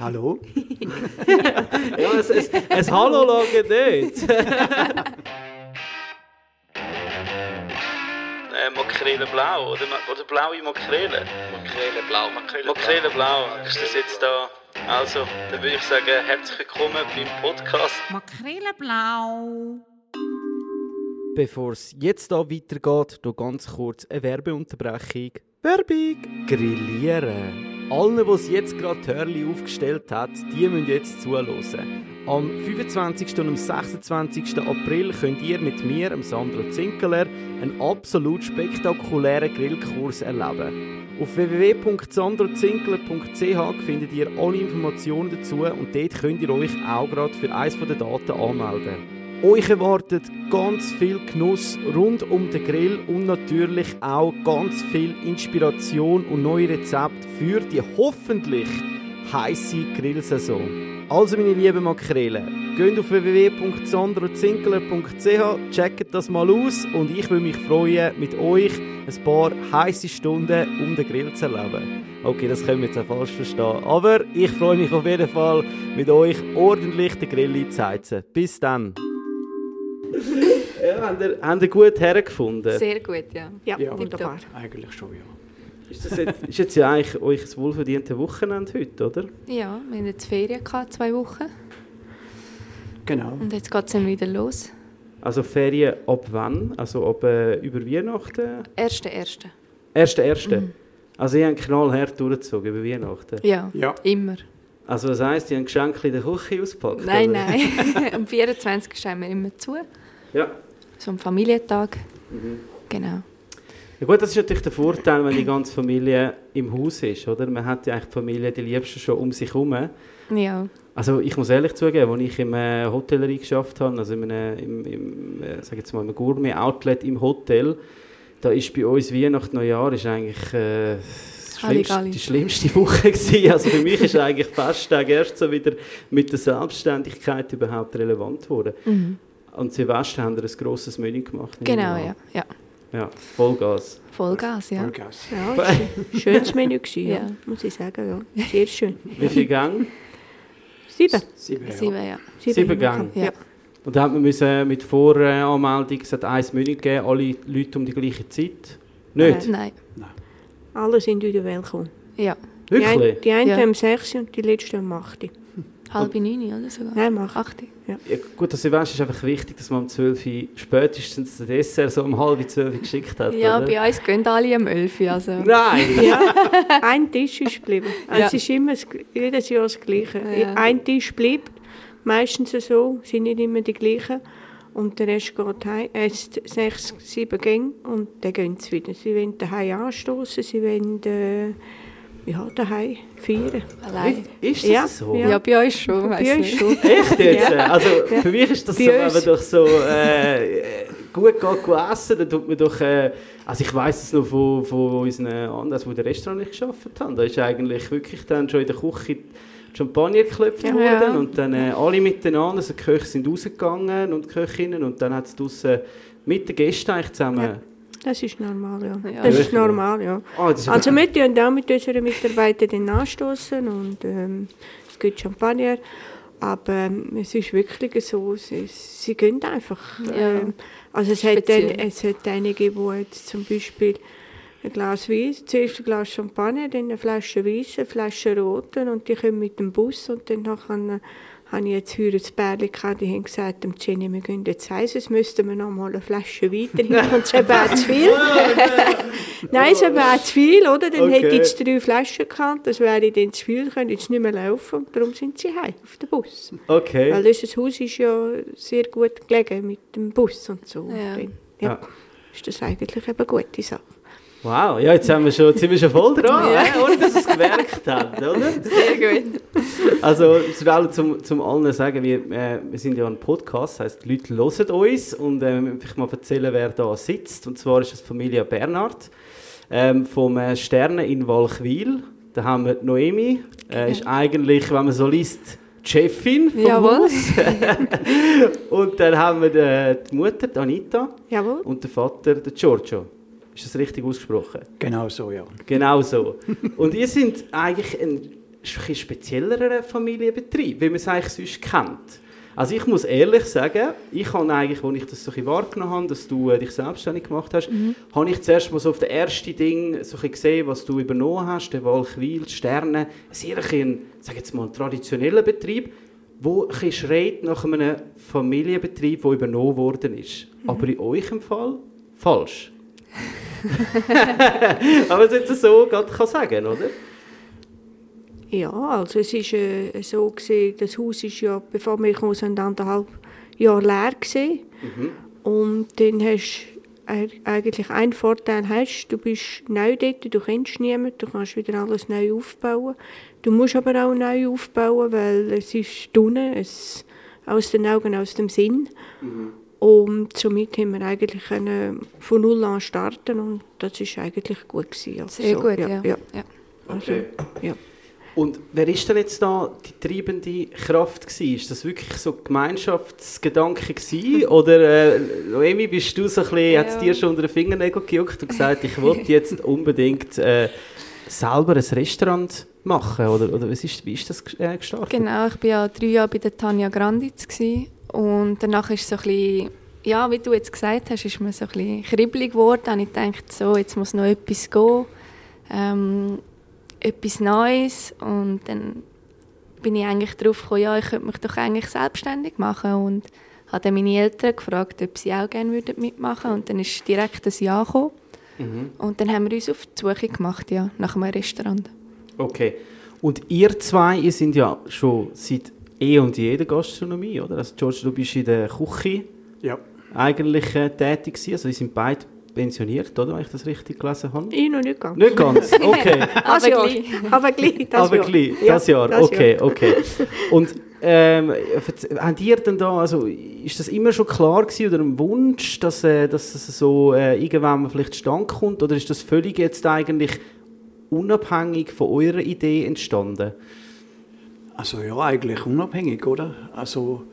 Hallo? ja, es, es, es Hallo lange nicht. äh, Makrele blau oder, oder blaue Makrele? Makrele blau, Makrele, Makrele blau, ist das jetzt da? Also, dann würde ich sagen, herzlich willkommen beim Podcast. Makrele blau. Bevor es jetzt da weitergeht, noch ganz kurz eine Werbeunterbrechung. Werbung! Grillieren. Allen, die es jetzt gerade Hörli aufgestellt hat, die müssen jetzt zuhören. Am 25. und am 26. April könnt ihr mit mir, dem Sandro Zinkeler, einen absolut spektakulären Grillkurs erleben. Auf www.sandrozinkler.ch findet ihr alle Informationen dazu und dort könnt ihr euch auch gerade für eines der Daten anmelden. Euch erwartet ganz viel Genuss rund um den Grill und natürlich auch ganz viel Inspiration und neue Rezepte für die hoffentlich heiße Grillsaison. Also meine lieben Makrelen, geht auf www.sandrozinkler.ch, checkt das mal aus und ich würde mich freuen, mit euch ein paar heiße Stunden um den Grill zu erleben. Okay, das können wir jetzt auch falsch verstehen, aber ich freue mich auf jeden Fall, mit euch ordentlich den Grill einzuheizen. Bis dann! Ja, habt ihr, habt ihr gut hergefunden? Sehr gut, ja. Ja, tipptopp. wunderbar. Eigentlich schon, ja. Ist, das jetzt, ist jetzt ja eigentlich euch das wohlverdiente Wochenende heute, oder? Ja, wir hatten jetzt Ferien, gehabt, zwei Wochen. Genau. Und jetzt geht es dann wieder los. Also Ferien ab wann? Also ab äh, über Weihnachten? Erste, erste. Erste, erste. Also ihr habt knallhart durchgezogen über Weihnachten. Ja, Ja. immer. Also was heisst, ihr habt Geschenke in der Küche ausgepackt? Nein, oder? nein. Am 24. haben wir immer zu. Ja. So am Familientag. Mhm. Genau. ja. Gut, das ist natürlich der Vorteil, wenn die ganze Familie im Haus ist, oder? Man hat ja eigentlich die Familie, die Liebsten schon um sich herum. Ja. Also ich muss ehrlich zugeben, als ich im äh, Hotellerie geschafft habe, also in einem, im, im, äh, sag jetzt mal, einem Gourmet-Outlet im Hotel, da ist bei uns Weihnachten Neujahr ist eigentlich äh, schlimmste, die schlimmste Woche gewesen. Also für mich ist eigentlich Festtag erst so wieder mit der Selbstständigkeit überhaupt relevant geworden. Mhm. Und Silvester haben wir ein grosses Menü gemacht. Genau, an. ja. ja. Ja, Vollgas. Vollgas, ja. Vollgas. Ja, schönes Menü, gewesen, ja. Muss ich sagen. Ja. Sehr schön. Wie viele Gänge? Sieben. Sieben, ja. Sieben, ja. Sieben Gänge. Ja. Und da man müssen mit Voranmeldung, es hat ein Menü gegeben, alle Leute um die gleiche Zeit. Nicht? Nein. Alle sind individuell gekommen. Ja. Die, ein, Wirklich? die einen Ja. haben sechs und die letzten um acht. Halbe neun oder sogar. Nein, mach. Acht. Ja, gut, das Silvester ist einfach wichtig, dass man um 12 Uhr spätestens das Dessert so um halb 12 Uhr geschickt hat. Ja, oder? bei uns gehen alle um 11 Uhr. Also. Nein! Ja, ein Tisch ist geblieben. Also Ja. Es ist immer jedes Jahr das Gleiche. Ja. Ein Tisch bleibt, meistens so, sind nicht immer die gleichen. Und der Rest geht heim. Es sind sechs, sieben Gänge und dann gehen sie wieder. Sie wollen daheim anstoßen, sie wollen äh, ja, daheim feiern. Allein. Ist das Ja, so? Ja. ja. bei uns schon. Bei uns nicht. schon. Echt jetzt? Ja. Also für mich ist das Bei so, wenn man doch so äh, gut geht go essen, dann tut man doch... Äh, also ich weiss es noch von, von unseren anderen, wo der Restaurant nicht gearbeitet haben. Da ist eigentlich wirklich dann schon in der Küche Champagner geklopft Ja. worden Ja. und dann äh, alle miteinander, also die Köche sind rausgegangen und die Köchinnen und dann hat es draussen mit den Gästen eigentlich zusammen... Das ist normal, ja. Ja. Das ist normal, ja. Das ist Also wir tun auch mit unseren Mitarbeitern anstoßen und ähm, es gibt Champagner. Aber ähm, es ist wirklich so, sie, sie gehen einfach. Ähm, also es hat, dann, Speziell. es hat einige, die jetzt zum Beispiel ein Glas Weiss, zuerst ein Glas Champagner, dann eine Flasche Weiss, eine Flasche Roten und die kommen mit dem Bus und dann nachher habe ich jetzt früher das Pärchen gehabt, die haben gesagt, dem Jenny, wir gehen jetzt heim, sonst müssten wir noch mal eine Flasche weiter hin und es ist eben zu viel. Nein, es auch zu viel, oder? Dann Okay. hätte ich jetzt drei Flaschen gehabt, das wäre dann zu viel, können jetzt nicht mehr laufen und darum sind sie heim, auf dem Bus. Okay. Weil unser Haus ist ja sehr gut gelegen mit dem Bus und so. Ja. Dann, Ja. ja. Ist das eigentlich eben eine gute Sache. Wow, ja, jetzt, haben wir schon, jetzt sind wir schon voll dran, Ja. hä? ohne dass wir es gemerkt haben, oder? Sehr gut. Also, ich will zum, zum allen sagen, wir, äh, wir sind ja ein Podcast, das heisst, die Leute hören uns und äh, ich mal erzählen, wer da sitzt. Und zwar ist das Familie Bernhard ähm, vom äh, Sterne in Walchwil. Da haben wir Noemi, äh, ist eigentlich, wenn man so liest, die Chefin vom Jawohl. Haus. und dann haben wir die, die Mutter, die Anita, Jawohl. und den Vater, den Giorgio. Ist das richtig ausgesprochen? Genau so, ja. Genau so. Und ihr seid eigentlich ein, bisschen speziellerer Familienbetrieb, wie man es eigentlich sonst kennt. Also ich muss ehrlich sagen, ich habe eigentlich, als ich das so ein wahrgenommen habe, dass du äh, dich selbstständig gemacht hast, Mhm. habe ich zuerst mal so auf das erste Ding so ein gesehen, was du übernommen hast, der Walchwil, die Sterne, sehr ein, sag jetzt mal, traditioneller Betrieb, wo ein schreit nach einem Familienbetrieb, der übernommen worden ist. Mhm. Aber in eurem Fall falsch. Aber es jetzt so gerade kann sagen, oder? Ja, also es ist äh, so gesehen, das Haus ist ja, bevor wir gekommen sind, anderthalb Jahre leer gewesen. Und dann hast du eigentlich einen Vorteil hast, du bist neu dort, du kennst niemanden, du kannst wieder alles neu aufbauen. Du musst aber auch neu aufbauen, weil es ist unten, es aus den Augen, aus dem Sinn. Und somit haben wir eigentlich können von null an starten und das ist eigentlich gut gewesen. Also, Sehr gut, ja. ja. ja. Also, ja. Und wer ist denn jetzt da die treibende Kraft gewesen? Ist das wirklich so Gemeinschaftsgedanke gewesen? Oder, äh, Noemi, bist du so ein bisschen, Ja. hat es dir schon unter den Fingernägeln gejuckt und gesagt, ich will jetzt unbedingt äh, selber ein Restaurant machen? Oder, oder was ist, wie ist das äh, gestartet? Genau, ich war ja drei Jahre bei der Tanja Granditz gewesen. und danach ist so ein bisschen, ja, wie du jetzt gesagt hast, ist mir so ein bisschen kribbelig geworden. Und ich dachte, so, jetzt muss noch etwas gehen, ähm, etwas Neues und dann bin ich eigentlich darauf gekommen, ja, ich könnte mich doch eigentlich selbstständig machen und habe dann meine Eltern gefragt, ob sie auch gerne würden mitmachen und dann ist direkt ein Ja gekommen. Mhm. Und dann haben wir uns auf die Suche gemacht, ja, nach einem Restaurant. Okay. Und ihr zwei, ihr sind ja schon seit eh und je in der Gastronomie, oder? Also George, du bist in der Küche Ja. eigentlich äh, tätig gewesen. Also, die sind beide pensioniert, oder? Wenn ich das richtig gelesen habe. Ich noch nicht ganz. Nicht ganz, okay. Das Aber Jahr. gleich. Aber gleich, das Aber Jahr. gleich, das Jahr, das okay, Jahr. okay. Und ähm, habt ihr denn da, also ist das immer schon klar gewesen oder ein Wunsch, dass, äh, dass so äh, irgendwann mal vielleicht zustande kommt oder ist das völlig jetzt eigentlich unabhängig von eurer Idee entstanden? Also ja, eigentlich unabhängig, oder? Also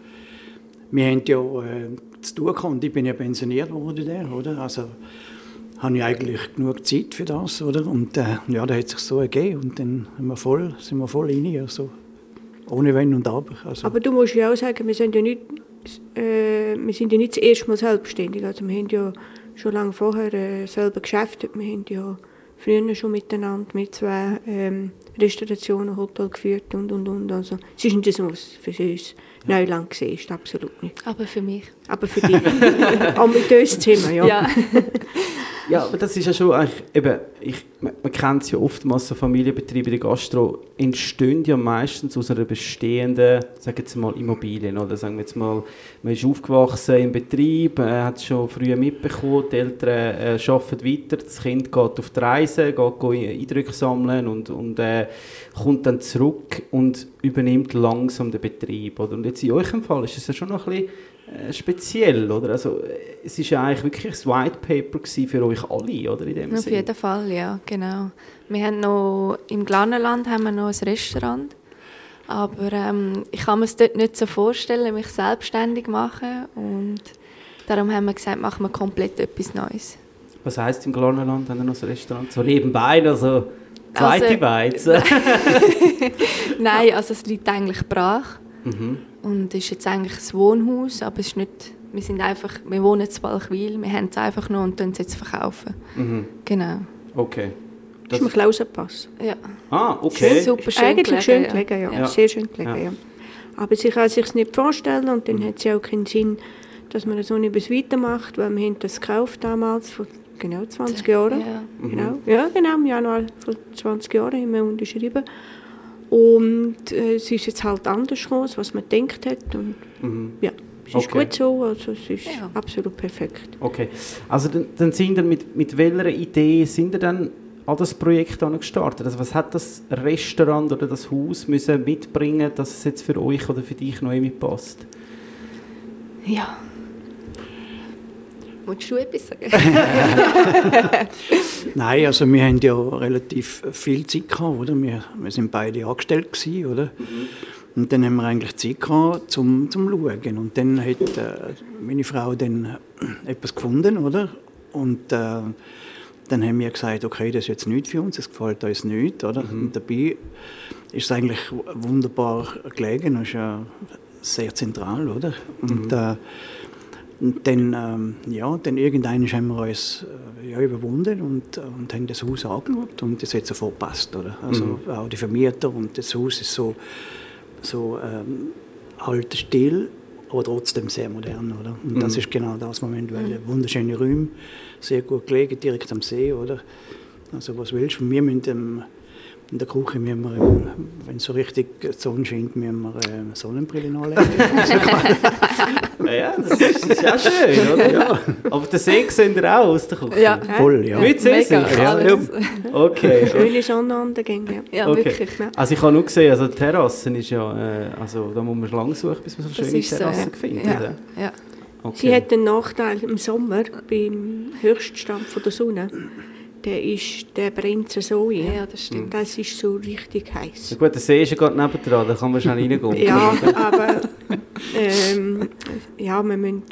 wir haben ja äh, zu tun gehabt ich bin ja pensioniert worden, der, oder? Also habe ich eigentlich genug Zeit für das, oder? Und äh, ja, da hat sich so ergeben und dann sind wir voll, sind wir voll rein, also ohne Wenn und Aber. Also, Aber du musst ja auch sagen, wir sind ja nicht, äh, wir sind ja nicht das erste Mal selbstständig. Also wir haben ja schon lange vorher äh, selber geschäftet. Wir haben ja früher schon miteinander mit zwei ähm, Restaurationen, Hotel geführt und und und. Also es ist nicht so, was für uns Neuland gesehen ist, absolut nicht. Aber für mich. Aber für dich, auch mit uns Zimmer, ja. Ja, aber das ist ja schon eigentlich, eben, ich, man, kennt es ja oftmals, so Familienbetriebe in der Gastro entstehen ja meistens aus einer bestehenden, sagen wir jetzt mal, Immobilien, oder sagen wir jetzt mal, man ist aufgewachsen im Betrieb, äh, hat es schon früh mitbekommen, die Eltern äh, arbeiten weiter, das Kind geht auf die Reise, geht go Eindrücke sammeln und, und äh, kommt dann zurück und übernimmt langsam den Betrieb, oder? Und jetzt in eurem Fall ist es ja schon noch ein bisschen speziell, oder? Also, äh, es ist ja eigentlich wirklich ein White Paper für euch alle, oder? In dem Auf Sinn. jeden Fall, ja, genau. Wir haben noch, im Glanenland haben wir noch ein Restaurant. Aber ähm, ich kann mir es dort nicht so vorstellen, mich selbstständig machen. Und darum haben wir gesagt, machen wir komplett etwas Neues. Was heisst im Glarnerland, haben wir noch ein Restaurant? So nebenbei, also zweite Also- Beiz. Nein, also es liegt eigentlich brach. mhm. Und ist jetzt eigentlich ein Wohnhaus, aber es ist nicht, wir sind einfach, wir wohnen in Balchwil, wir haben es einfach noch und tun es jetzt verkaufen. Mhm. Genau. Okay. Das ist mir Klausenpass. Ja. Ah, okay. Super schön Eigentlich gelegen, schön gelegen, ja. Ja. Sehr schön gelegen, Ja. ja. Aber sie kann sich nicht vorstellen und dann hat sie auch keinen Sinn, dass man so nicht weitermacht, weil wir haben das gekauft damals, vor genau 20 Jahren. Ja. Genau. Ja, genau, im Januar vor 20 Jahren haben wir unterschrieben. Und äh, es ist jetzt halt anders gekommen, als was man gedacht hat. Und Mhm. ja, es ist Okay. gut so, also es ist Ja. absolut perfekt. okay. Also dann, dann sind ihr mit, mit welcher Idee sind ihr dann an das Projekt gestartet? Also was hat das Restaurant oder das Haus müssen mitbringen, dass es jetzt für euch oder für dich noch passt? ja. Wolltest du etwas sagen? Nein, also wir haben ja relativ viel Zeit gehabt, oder? Wir, wir sind beide angestellt gewesen, oder? Und dann haben wir eigentlich Zeit gehabt zum, zum Schauen. Und dann hat äh, meine Frau dann äh, etwas gefunden, oder? Und äh, dann haben wir gesagt, okay, das ist jetzt nichts für uns, das gefällt uns nicht, oder? Und dabei ist es eigentlich wunderbar gelegen. Es ist ja sehr zentral, oder? Und, äh, und dann, ähm, ja, dann irgendwann haben wir uns äh, ja, überwunden und, und haben das Haus angeschaut und das hat sofort gepasst, oder? Also auch die Vermieter und das Haus ist so, so ähm, halt still, aber trotzdem sehr modern, oder? Und das ist genau das, was wir wollen. Wunderschöne Räume, sehr gut gelegen, direkt am See, oder? Also was willst du? Wir müssen ähm, in der Küche, müssen wir, wenn es so richtig die Sonne scheint, müssen wir ähm, Sonnenbrille anlegen. Ja, ja das, ist, das ist ja schön, oder? Ja. Aber den See sehen ihr auch aus der Küche? Ja, Voll, ja. Mit See mega. sind wir? alles. Okay. Schöne Sonnenuntergänge. Ja. Ja, Okay. wirklich. Also ich habe nur gesehen, also die Terrassen ist ja, äh, also da muss man lang suchen, bis man so schöne ist so, Terrassen ja. findet. Ja. Ja. Okay. Sie hat einen Nachteil im Sommer beim Höchststand von der Sonne. Der, ist, der brennt so ein. ja, das stimmt. Das ist so richtig heiß. Ja, gut, der See ist ja gerade nebendran, da kann man schnell reingehen. Ja, aber ähm, ja, wir, müssen,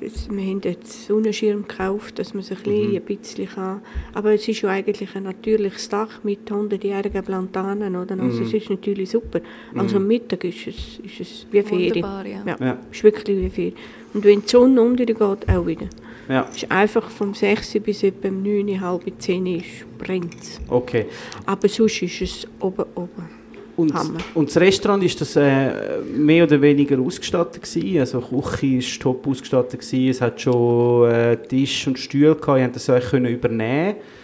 wir haben jetzt Sonnenschirm gekauft, dass man sich ein, bisschen, ein bisschen kann. Aber es ist ja eigentlich ein natürliches Dach mit 100-jährigen Plantanen, oder? Also es ist natürlich super. Also am Mittag ist es, ist es wie Ferien. Wunderbar, ja. Ja, Ja. ist wirklich wie Ferien. Und wenn die Sonne untergeht, auch wieder. Ja, Es ist einfach vom 6 bis etwa um 9, halb 10 ist, brennt okay. Aber sonst ist es oben, oben. Und, Hammer. und das Restaurant, ist das äh, mehr oder weniger ausgestattet gewesen? Also die Küche ist top ausgestattet gewesen, es hat schon äh, Tisch und Stühle gehabt, ihr habt das euch können übernehmen Oh,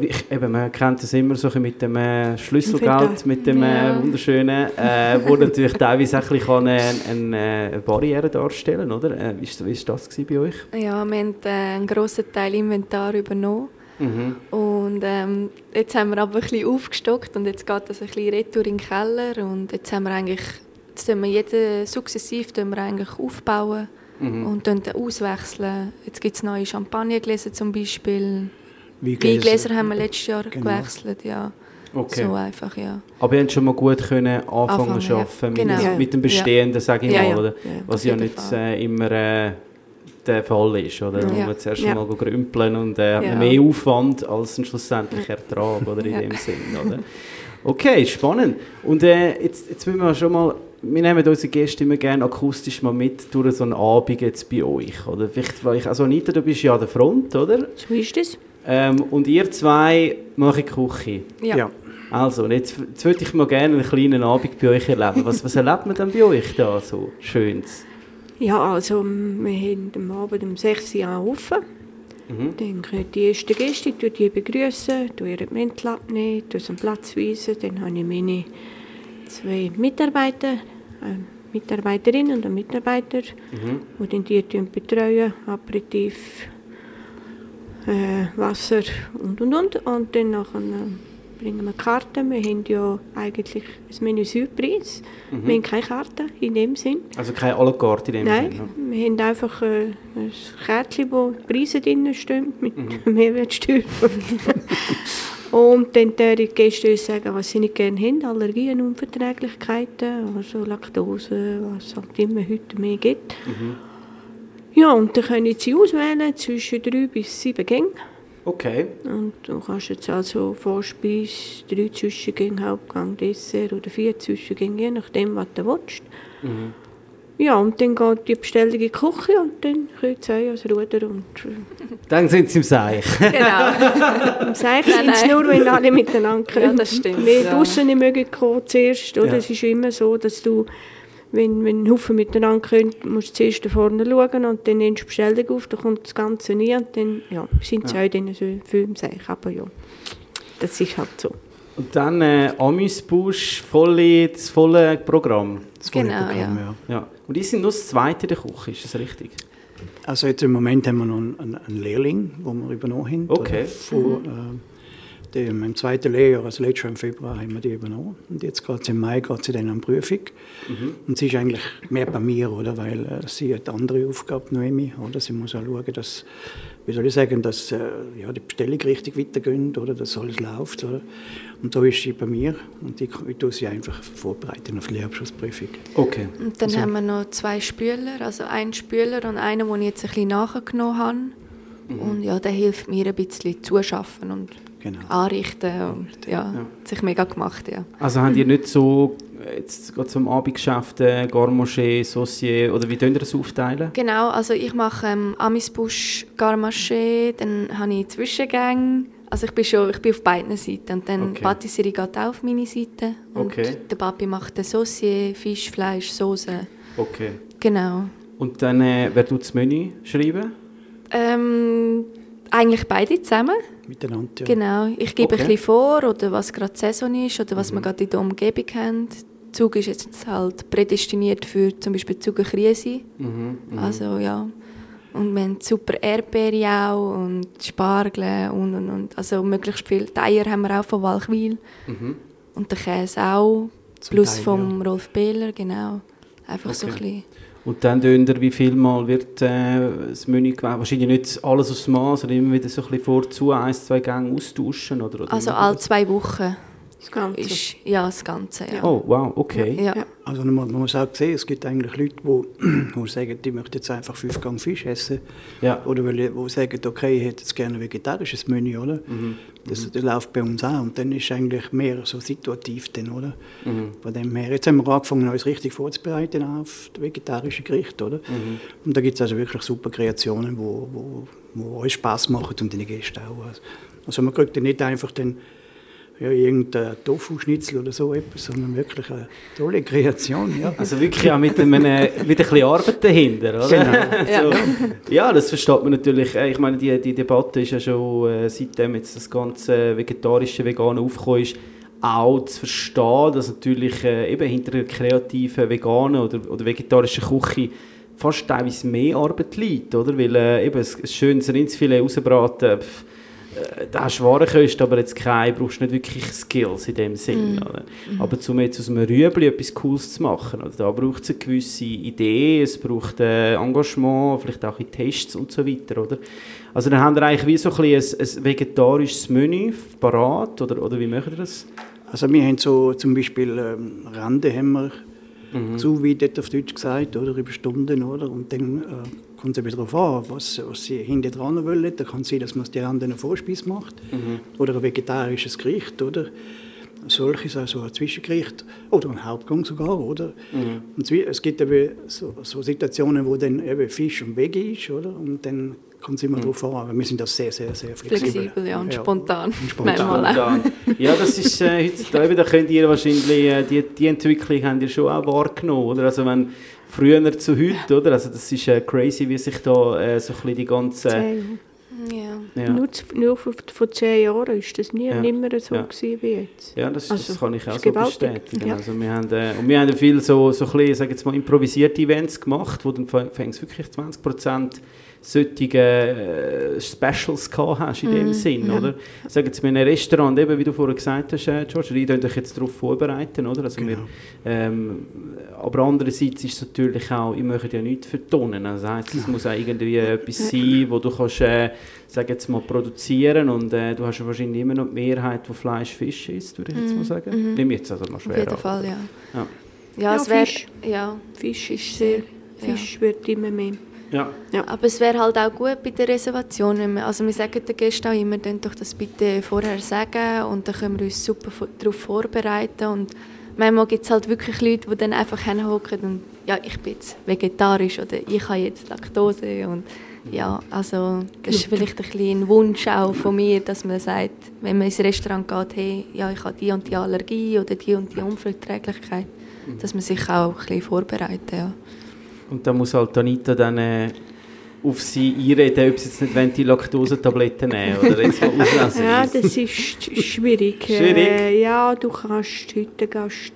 ich, eben, man kennt das immer so mit dem äh, Schlüsselgeld, mit dem äh, Ja. wunderschönen, äh, wo natürlich teilweise auch ein kann, äh, eine, eine Barriere darstellen oder? Äh, wie ist das gewesen bei euch? Ja, wir haben äh, einen grossen Teil Inventar übernommen. Mhm. Und ähm, jetzt haben wir aber ein bisschen aufgestockt und jetzt geht das ein bisschen retour in den Keller und jetzt haben wir eigentlich, jetzt tun wir jeden sukzessiv tun wir eigentlich aufbauen Mhm. und dann auswechseln. Jetzt gibt es neue Champagnergläser zum Beispiel. Weingläser. Weingläser haben wir letztes Jahr Genau. gewechselt, ja. Okay. So einfach, ja. Aber ihr habt schon mal gut können anfangen Anfangen, zu ja. arbeiten Genau. mit, mit dem Bestehenden, sage ich Ja, mal, ja. oder? Ja, Was ja nicht äh, immer äh, der Fall ist, oder? Wo Ja. man zuerst Ja. mal grümpeln und äh, Ja. mehr Aufwand als ein schlussendlicher Ertrag, oder in Ja. dem Sinn, oder? Okay, spannend. Und äh, jetzt, jetzt müssen wir schon mal, wir nehmen unsere Gäste immer gerne akustisch mal mit durch so einen Abend jetzt bei euch, oder? Vielleicht, weil ich, also Anita, du bist ja an der Front, oder? So ist es. Ähm, und ihr zwei machen die Küche. Ja. Ja. Also, und jetzt, jetzt würde ich mal gerne einen kleinen Abend bei euch erleben. Was, was erlebt man denn bei euch da so Schönes? Ja, also wir haben am Abend um 6 Uhr anrufen. Mhm. Dann kommen die ersten Gäste, ich die begrüßen, tue ihre Mäntel abnehmen, am Platz weisen. Dann habe ich meine zwei Mitarbeiter, äh, Mitarbeiterinnen und einen Mitarbeiter, Mhm. die dann die betreuen, Aperitif, äh, Wasser und und und. Und dann nachher, äh, bringen wir Karten. Wir haben ja eigentlich ein Menü Südpreis. Wir haben keine Karten in dem Sinn. Also keine à la carte in dem Nein, Sinne. wir haben einfach äh, ein Kärtchen, wo die Preise drin stehen, mit Mehrwertsteuer. Und dann die Gäste uns sagen, was sie nicht gerne haben, Allergien, Unverträglichkeiten, also Laktose, was es halt immer heute mehr gibt. Ja, und dann können sie auswählen zwischen drei bis sieben Gängen. Okay. Und du kannst jetzt also Vorspeise, drei Zwischengänge, Hauptgang, Dessert oder vier Zwischengänge, je nachdem, was du willst. Ja, und dann geht die Bestellung in die Küche und dann können sie ans Ruder und äh, Dann sind sie im Seich. Genau. im Seich sind sie nur, wenn alle miteinander kommen. Ja, das stimmt, Wir ja. draussen nicht mögen kommen zuerst, oder? Ja. Es ist immer so, dass du, wenn, wenn ein Haufen miteinander kommen, musst du zuerst da vorne schauen und dann nimmst du die Bestellung auf, dann kommt das Ganze nie und dann ja, sind sie auch dann so Seich. Aber ja, das ist halt so. Und dann äh, Amüsbusch, volle, das volle Programm. Das volle Genau, Programm, ja. ja. Ja. Und die sind nur das Zweite in der Küche, ist das richtig? Also jetzt im Moment haben wir noch einen, einen- Lehrling, den wir übernommen haben. Okay. Oder Von, äh, dem, Im zweiten Lehrjahr, also letztes Jahr im Februar, haben wir die übernommen. Und jetzt geht im Mai geht sie dann an die Prüfung. Und sie ist eigentlich mehr bei mir, oder? weil äh, sie hat andere Aufgaben, Noemi. Oder? Sie muss auch schauen, dass, wie soll ich sagen, dass äh, ja, die Bestellung richtig weitergeht, oder? dass alles läuft. Oder? Und da ist sie bei mir und ich, ich tue sie einfach vorbereiten auf die Lehrabschlussprüfung. Okay. Und dann Also- haben wir noch zwei Spüler, also einen Spüler und einen, den ich jetzt ein bisschen nachgenommen habe. Und ja, der hilft mir ein bisschen zuschaffen und genau. anrichten und ja, Ja. sich mega gemacht, ja. Also habt ihr nicht so, jetzt gerade zum Abendgeschäft, äh, Garmaché, Saucier, oder wie könnt ihr das aufteilen? Genau, also ich mache ähm, Amisbusch Garmaché, dann habe ich Zwischengänge. Also ich bin schon ich bin auf beiden Seiten. Und dann Okay. Patisserie geht auch auf meine Seite. Und Okay. der Papi macht den Saucier, Fisch, Fleisch, Soße. Okay. Genau. Und dann, äh, wer tut das Menü schreiben? Ähm, eigentlich beide zusammen. Miteinander. Ja. Genau. Ich gebe Okay. ein bisschen vor, oder was gerade die Saison ist, oder Mhm. was wir gerade in der Umgebung haben. Der Zug ist jetzt halt prädestiniert für zum Beispiel Zugerkrise. Mhm. mhm. Also ja. Und wir haben super Erdbeere auch und Spargel und und und. Also möglichst viel. Die Eier haben wir auch von Walchwil. Mhm. Und den Käse auch. Zum Plus Teil, vom Rolf Behler, genau. Einfach so ein Okay. bisschen. Und dann dünnt ihr, wie viel Mal wird äh, das Menü gewählt? Wahrscheinlich nicht alles aufs Maß, sondern immer wieder so ein bisschen vor zu ein, zwei Gänge austauschen? Oder, oder Also alle zwei Wochen Das Ganze. ist ja das Ganze. Ja. Oh, wow, okay. Ja. Ja. Also man, man muss auch sehen, es gibt eigentlich Leute, die, die sagen, die möchten jetzt einfach fünf Gang Fisch essen. Ja. Oder weil- die sagen, okay, ich hätte jetzt gerne ein vegetarisches Menü, oder? Mhm. Das, das läuft bei uns auch. Und dann ist eigentlich mehr so situativ, dann, oder? Mhm. Von dem her, jetzt haben wir angefangen, uns richtig vorzubereiten auf das vegetarische Gericht, oder? Mhm. Und da gibt es also wirklich super Kreationen, wo, wo, wo uns Spaß machen und den Gästen auch. Also man kriegt dann nicht einfach den, ja, irgendein Tofu-Schnitzel oder so etwas, sondern wirklich eine tolle Kreation, ja. Also wirklich auch mit, einem, äh, mit ein bisschen Arbeit dahinter, oder? Genau. so. Ja, das versteht man natürlich. Äh, Ich meine, die, die Debatte ist ja schon, äh, seitdem jetzt das ganze vegetarische, vegane aufgekommen ist, auch zu verstehen, dass natürlich eben hinter der kreativen, veganen oder, oder vegetarischen Küche fast teilweise mehr Arbeit liegt, oder? Weil eben ein, schönes Rindsfilet rausbraten, pff, da hast du Warenkosten, aber jetzt kein, brauchst nicht wirklich Skills in dem Sinn. Oder? Aber um jetzt aus einem Rüebli etwas Cooles zu machen, oder? da braucht es eine gewisse Idee, es braucht äh, Engagement, vielleicht auch in Tests und so weiter. Oder? Also dann haben wir eigentlich wie so ein, bisschen ein, ein vegetarisches Menü parat, oder, oder wie machen wir das? Also wir haben so zum Beispiel ähm, Rande haben wir Mhm. zuweidet auf Deutsch gesagt, oder, über Stunden, oder? Und dann äh, kommt es eben darauf an, was, was sie hinten dran wollen. Da kann es sein, dass man aus der Rande eine Vorspeise macht Mhm. oder ein vegetarisches Gericht, oder? Solches, also ein Zwischengericht oder ein Hauptgang sogar, oder? Mhm. Und es gibt eben so, so Situationen, wo dann eben Fisch und Veggie ist, oder? Und dann kommt es immer darauf an, aber wir sind da sehr, sehr, sehr flexibel. Flexibel ja, und spontan. und spontan. Auch. Spontan. Ja, das ist äh, heutzutage, da könnt ihr wahrscheinlich, äh, die, die Entwicklung habt ihr schon auch wahrgenommen, oder? Also wenn früher zu heute, oder? Also das ist äh, crazy, wie sich da äh, so ein bisschen die ganze... Zehn. Ja. Ja. Nur, nur vor, vor zehn Jahren ist das nie, Ja. nicht mehr so Ja. gewesen wie jetzt. Ja, das, das Also, kann ich auch ist so gewaltig. bestätigen. Ja. Also wir haben, äh, und wir haben viel so, so ein bisschen, sag jetzt mal, improvisierte Events gemacht, wo dann fängst wirklich 20% solche äh, Specials gehabt hast in Mhm, dem Sinn, oder? Ich sage jetzt, in einem Restaurant, eben, wie du vorher gesagt hast, äh, George, könnt euch jetzt darauf vorbereiten, oder? Also wir, Genau. ähm, aber andererseits ist es natürlich auch, ihr möchtet ja nichts vertonen. Also heisst, es muss auch irgendwie etwas sein, wo du kannst, äh, sag jetzt mal, produzieren und äh, du hast ja wahrscheinlich immer noch die Mehrheit, die Fleisch, Fisch isst, würde ich jetzt mal sagen. Nimm jetzt also mal Auf schwer jeden an. Fall, ja. Ja. Ja, Ja. Fisch. Ja. Fisch ist sehr, Ja. Fisch wird immer mehr. Ja. Aber es wäre halt auch gut bei der Reservation. wenn wir- Also wir sagen den Gästen auch immer, "Könnt doch das bitte vorher sagen und dann können wir uns super darauf vorbereiten. Und manchmal gibt es halt wirklich Leute, die dann einfach hinhocken und ja, ich bin jetzt vegetarisch oder ich habe jetzt Laktose und ja, also das ist vielleicht ein, bisschen ein Wunsch auch von mir, dass man sagt, wenn man ins Restaurant geht, hey, ja, ich habe die und die Allergie oder die und die Unverträglichkeit, dass man sich auch ein bisschen vorbereitet, ja. Und dann muss halt Anita dann äh, auf sie einreden, ob sie jetzt nicht wollen, die Laktosetabletten nehmen oder jetzt mal auslassen. Ja, das ist sch- schwierig. Schwierig? Äh, ja, du kannst heute den Gast...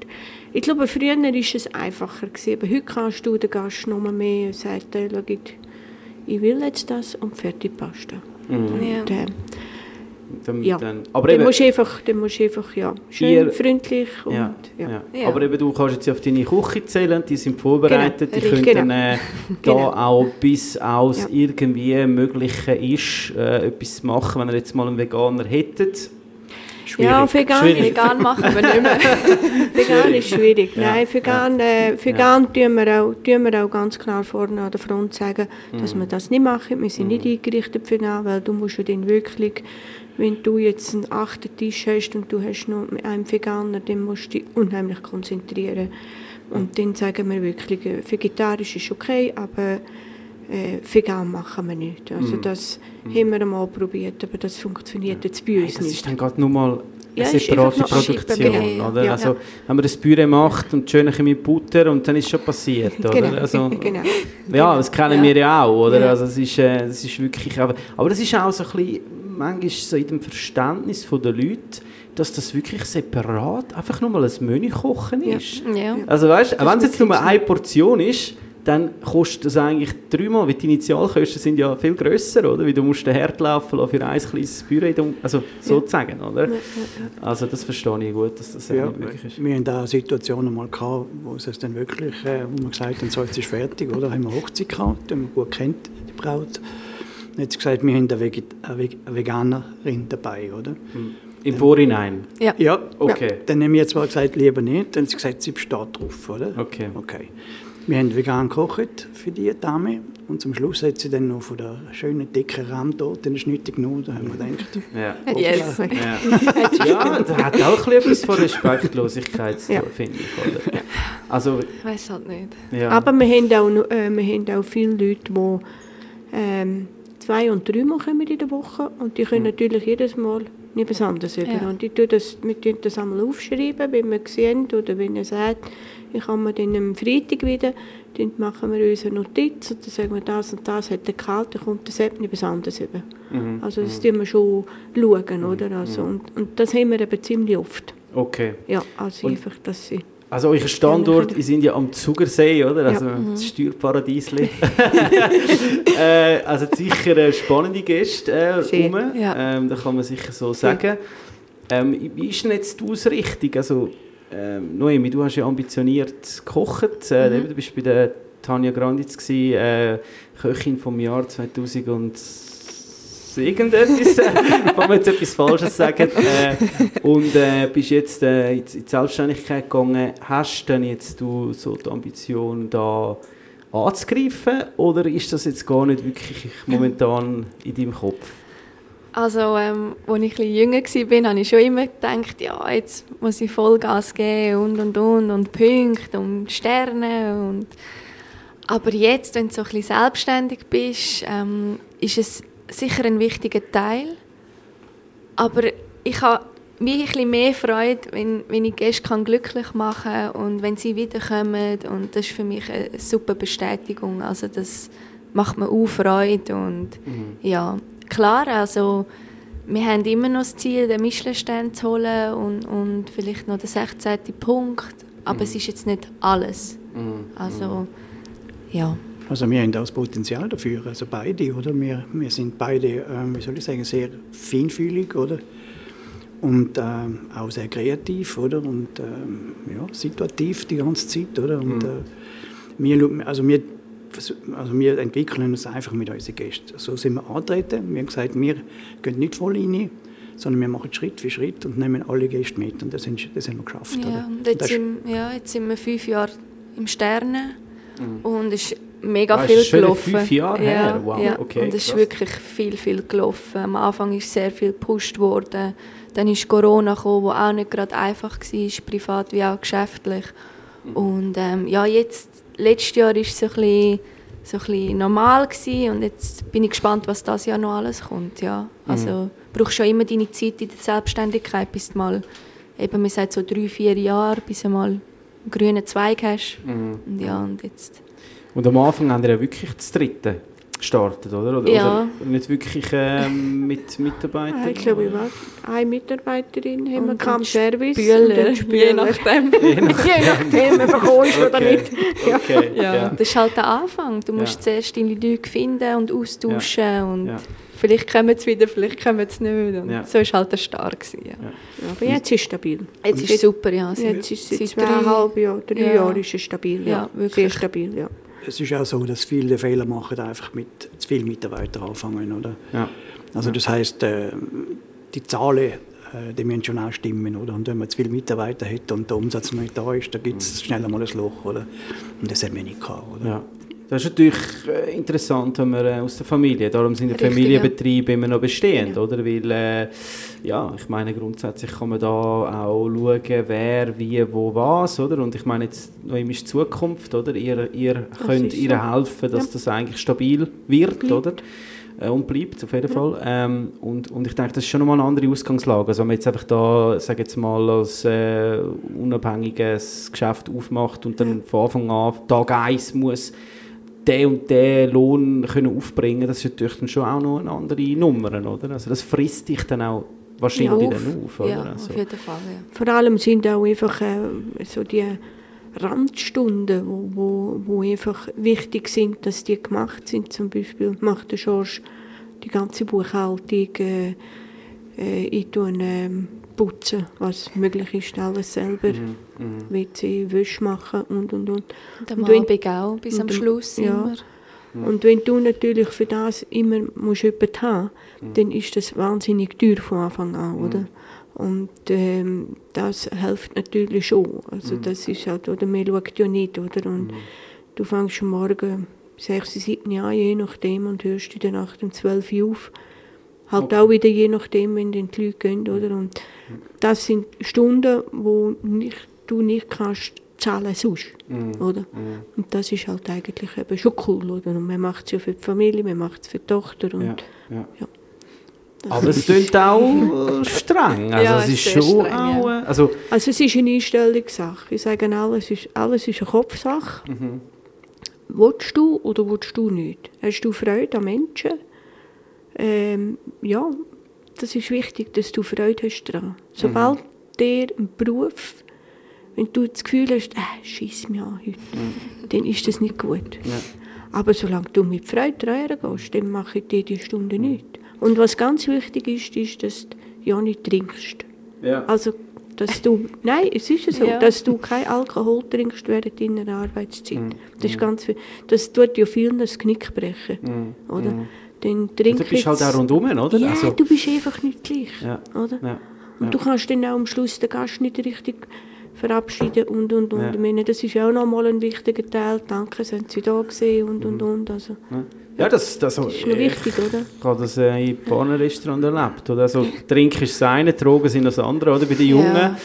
Ich glaube, früher war es einfacher. Gewesen, aber heute kannst du den Gast noch mehr sagen, äh, ich- ich will jetzt das und fertig Pasta. Mhm. ja. Und, äh, Dann, Ja. dann, aber dann eben, musst du einfach, dann musst einfach ja, schön Ihr- freundlich und ja, ja. ja. Ja. Aber eben, du kannst jetzt auf deine Küche zählen, die sind vorbereitet, Genau, die können richtig, dann äh, da Genau. auch bis aus Ja. irgendwie Mögliche ist, äh, etwas machen, wenn ihr jetzt mal einen Veganer hättet. Ja, vegan, Schwierig. Vegan machen wir nicht mehr. vegan ist schwierig. Ja, Nein, vegan, äh, vegan tun, wir auch, tun wir auch ganz klar vorne an der Front sagen, dass Mhm. wir das nicht machen. Wir sind nicht eingerichtet für das, weil du musst ja dann wirklich wenn du jetzt einen achten Tisch hast und du hast noch einen Veganer, dann musst du dich unheimlich konzentrieren. Und dann sagen wir wirklich, äh, vegetarisch ist okay, aber äh, vegan machen wir nicht. Also Mhm. das haben wir einmal probiert, aber das funktioniert jetzt bei uns Das ist nicht. dann gerade nur mal Ja, eine ist separate Produktion, Genau. oder? Ja. Also, wenn man das Püree macht und schön mit Butter und dann ist schon passiert, oder? Genau, Also, genau. Ja, das kennen Ja. wir ja auch, oder? Also es ist, äh, ist wirklich, aber, aber das ist auch so ein bisschen, manchmal so in dem Verständnis der Leute, dass das wirklich separat einfach nur mal ein Menü kochen ist. Also weißt, wenn es jetzt nur eine Portion ist, dann kostet das eigentlich dreimal, weil die Initialkosten sind ja viel grösser, oder? Weil du musst den Herd laufen lassen für ein kleines Püree, also sozusagen, oder? Also das verstehe ich gut, dass das Ja, nicht möglich ist. wir haben da Situationen mal gehabt, wo es dann wirklich, äh, wo wir gesagt haben, so jetzt ist fertig, oder? Haben wir Hochzeit gehabt, die man gut kennt, die Braut. Hat sie gesagt, wir haben eine, Veget eine Veg- eine Veganerin dabei, oder? Im Vorhinein? Ja. Ja, Okay. dann haben wir zwar gesagt, lieber nicht, dann hat sie gesagt, sie besteht drauf, oder? Okay. Okay. Wir haben vegan gekocht für die Dame und zum Schluss hat sie dann noch von der schönen dicken Rahmtorte eine Schnitte genommen. Da haben wir gedacht, Ja. Yes. Ja, ja das hat auch ein bisschen etwas von Respektlosigkeit zu Ja. finde ich. Oder? Also, Ich weiß halt nicht. ja. Aber wir haben auch, äh, wir haben auch viele Leute, die ähm, zwei- und dreimal kommen in der Woche und die können natürlich jedes Mal nicht etwas anderes über. Ja. Und ich tue das, wir tun das einmal aufschreiben, wenn wir sehen oder wenn er sagt, ich komme dann am Freitag wieder, dann machen wir unsere Notiz und dann sagen wir, das und das hat er gehalten, dann kommt das nicht etwas anderes über. Mhm. Also das tun wir schon schauen, oder? Also, und, und das haben wir eben ziemlich oft. Okay. Ja, also Und- einfach, dass sie... Also euer Standort, ihr seid ja am Zugersee, oder? Also Ja. das Steuerparadiesli. äh, also sicher äh, spannende Gäste äh, rum. ja. ähm, da kann man sicher so sagen. Ähm, wie ist denn jetzt die Ausrichtung? Also, ähm, Noemi, du hast ja ambitioniert gekocht. Äh, eben, Du bist bei der Tanja Granditz, gewesen, äh, Köchin vom Jahr 2000 und irgendetwas, äh, kann man jetzt etwas Falsches sagen. Äh, und äh, bist jetzt äh, in die in die Selbstständigkeit gegangen. Hast denn jetzt du so die Ambition, da anzugreifen? Oder ist das jetzt gar nicht wirklich momentan in deinem Kopf? Also, ähm, als ich etwas jünger war, habe ich schon immer gedacht, ja, jetzt muss ich Vollgas geben und und und und Punkte und Sterne. Und Aber jetzt, wenn du so ein bisschen selbstständig bist, ähm, ist es sicher ein wichtiger Teil. Aber ich habe wie ein bisschen mehr Freude, wenn, wenn ich Gäste kann glücklich machen kann und wenn sie wiederkommen. Und das ist für mich eine super Bestätigung. Also das macht mir auch Freude. Und ja, klar, also wir haben immer noch das Ziel, den Michelin-Stern zu holen und, und vielleicht noch den 16. Punkt. Aber es ist jetzt nicht alles. Also, ja. Also wir haben auch das Potenzial dafür, also beide, oder? Wir, wir sind beide, ähm, wie soll ich sagen, sehr feinfühlig, oder? Und ähm, auch sehr kreativ, oder? Und ähm, ja, situativ die ganze Zeit, oder? Und äh, wir, also wir, also wir entwickeln uns einfach mit unseren Gästen. So sind wir angetreten. Wir haben gesagt, wir gehen nicht voll rein, sondern wir machen Schritt für Schritt und nehmen alle Gäste mit. Und das, haben- das haben wir geschafft, Ja, jetzt, sind, ja, jetzt sind wir fünf Jahre im Sterne und es ist mega Ah, viel gelaufen. fünf Jahre ja, her? Wow, ja. okay, Und es ist wirklich viel, viel gelaufen. Am Anfang ist sehr viel gepusht worden. Dann ist Corona gekommen, wo auch nicht gerade einfach war, privat wie auch geschäftlich. Mhm. Und ähm, ja, jetzt, letztes Jahr war es so ein bisschen, so ein bisschen normal gewesen und jetzt bin ich gespannt, was das Jahr noch alles kommt. Ja. Mhm. Also brauchst schon immer deine Zeit in der Selbstständigkeit, bis du mal, eben, man sagt so drei, vier Jahre, bis du mal einen grünen Zweig hast. Mhm. Und ja, und jetzt... Und am Anfang haben wir ja wirklich das dritte gestartet, oder? oder Ja. Oder nicht wirklich ähm, mit Mitarbeitern? Ich glaube, ich war eine Mitarbeiterin haben wir Und gehabt, Service. Und dann je Spüler. nachdem. Je nachdem, ob du bekommst oder Okay. nicht. Okay, Ja, ja. das ist halt der Anfang. Du musst Ja. zuerst deine Leute finden und austauschen und Ja. vielleicht kommen sie wieder, vielleicht kommen sie nicht. Und Ja. So war halt der Start. gewesen, Ja. Ja, aber jetzt ist es stabil. Jetzt ist es super, ja. Jetzt ist es seit zweieinhalb Jahren, drei Ja. Jahren ist es stabil. Ja, Ja, wirklich. Sehr stabil, ja. Es ist auch so, dass viele Fehler machen, einfach mit zu vielen Mitarbeitern anfangen, oder? Ja. Also das heißt, äh, die Zahlen, äh, die müssen schon auch stimmen, oder? Und wenn man zu viele Mitarbeiter hat und der Umsatz nicht da ist, dann gibt es schnell einmal ein Loch, oder? Und das haben wir nicht gehabt, oder? Ja. Das ist natürlich äh, interessant, wenn man äh, aus der Familie, darum sind die Richtig, Familienbetriebe immer noch bestehend, Genau. oder? Weil, äh, ja, ich meine, grundsätzlich kann man da auch schauen, wer, wie, wo, was, oder? Und ich meine, jetzt noch immer ist Zukunft, oder? Ihr, ihr könnt ihr so. helfen, dass Ja. das eigentlich stabil wird, Bleibt. oder? Äh, und bleibt, auf jeden Fall. Ähm, und, und ich denke, das ist schon nochmal eine andere Ausgangslage. Also wenn man jetzt einfach da, sage jetzt mal, als äh, unabhängiges Geschäft aufmacht und dann von Anfang an, Tag 1 muss den und den Lohn können aufbringen das ist natürlich dann schon auch noch eine andere Nummer, oder? Also das frisst dich dann auch wahrscheinlich Ja, dann auf, oder? Ja, also, auf jeden Fall, ja. Vor allem sind auch einfach äh, so die Randstunden, wo, wo, wo einfach wichtig sind, dass die gemacht sind. Zum Beispiel macht der George die ganze Buchhaltung, äh, äh, ich tue ähm, putzen, was möglich ist, alles selber. Mhm, WC, Wäsche machen und und und. Und der Und wenn- auch, bis am Schluss ja. immer. Und wenn du natürlich für das immer musst jemanden haben, dann ist das wahnsinnig teuer von Anfang an, oder? Und ähm, das hilft natürlich schon. Also das ist halt, oder man schaut ja nicht, oder? Und du fängst am Morgen 6, 7 an, je nachdem, und hörst in der Nacht um 12 Uhr auf. Halt auch wieder je nachdem, wenn dann die Leute gehen, oder? Und das sind Stunden, wo nicht, du nicht kannst zahlen sonst, oder? Und das ist halt eigentlich eben schon cool, oder? Und man macht es ja für die Familie, man macht es für die Tochter und ja, ja. Ja. Aber es ist- klingt auch äh, streng. Also Ja, es ist schon streng, auch... ja. äh, Also, Also es ist eine Einstellungssache. Ich sage alles ist, alles ist eine Kopfsache. Willst du oder willst du nicht? Hast du Freude an Menschen? Ähm, ja, das ist wichtig, dass du Freude hast daran. Sobald dir ein Beruf, wenn du das Gefühl hast, äh, schieß mich an heute, dann ist das nicht gut. Aber solange du mit Freude daran gehst, dann mache ich dir die Stunde nicht. Und was ganz wichtig ist, ist, dass du ja nicht trinkst. ja. Also, dass du, nein, es ist ja so, Ja. dass du kein Alkohol trinkst während deiner Arbeitszeit. Mhm. Das ist ganz viel. Das tut ja vielen das Knick brechen, oder? Dann trink Mhm. Du bist halt auch rundum, oder? Ja, also, du bist einfach nicht gleich, Ja. oder? ja. Und ja. du kannst dann auch am Schluss den Gast nicht richtig verabschieden und und und. Ja. Ich meine, das ist ja auch nochmal ein wichtiger Teil. Danke, sind Sie da gesehen und und und. Also, Ja, das, das, das ist noch wichtig, oder? Ich habe das äh, in ein paar Restaurants erlebt. Oder? Also, Trinken ist das eine, Drogen sind das andere, oder? Bei den Jungen. Ja,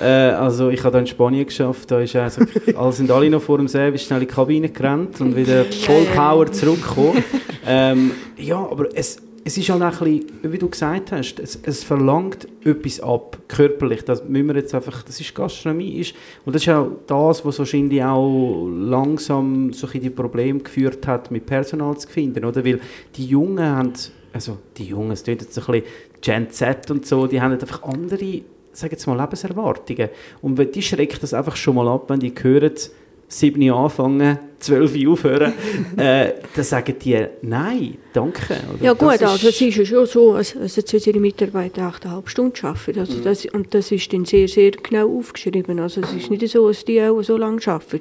ja. Äh, also, ich habe da in Spanien geschafft, da ist also, alle sind alle noch vor dem Service schnell in die Kabine gerannt und wieder voll Power zurückgekommen. ähm, ja, aber es, es ist halt auch ein bisschen, wie du gesagt hast, es, es verlangt etwas ab, körperlich. Das müssen wir jetzt einfach, das ist Gastronomie. Ist, und das ist auch das, was wahrscheinlich auch langsam so ein die Probleme geführt hat, mit Personal zu finden, oder? Weil die Jungen haben, also die Jungen, es klingt jetzt ein bisschen Gen Z und so, die haben einfach andere, sag jetzt mal, Lebenserwartungen. Und die schreckt das einfach schon mal ab, wenn die hören, 7 Uhr anfangen, 12 Uhr aufhören, äh, dann sagen die, nein, danke. Oder? Ja gut, Das also es ist ja schon so, also also unsere Mitarbeiter 8,5 Stunden arbeiten. Also Mhm. das, und das ist dann sehr, sehr genau aufgeschrieben. Also es ist nicht so, dass die auch so lange arbeiten.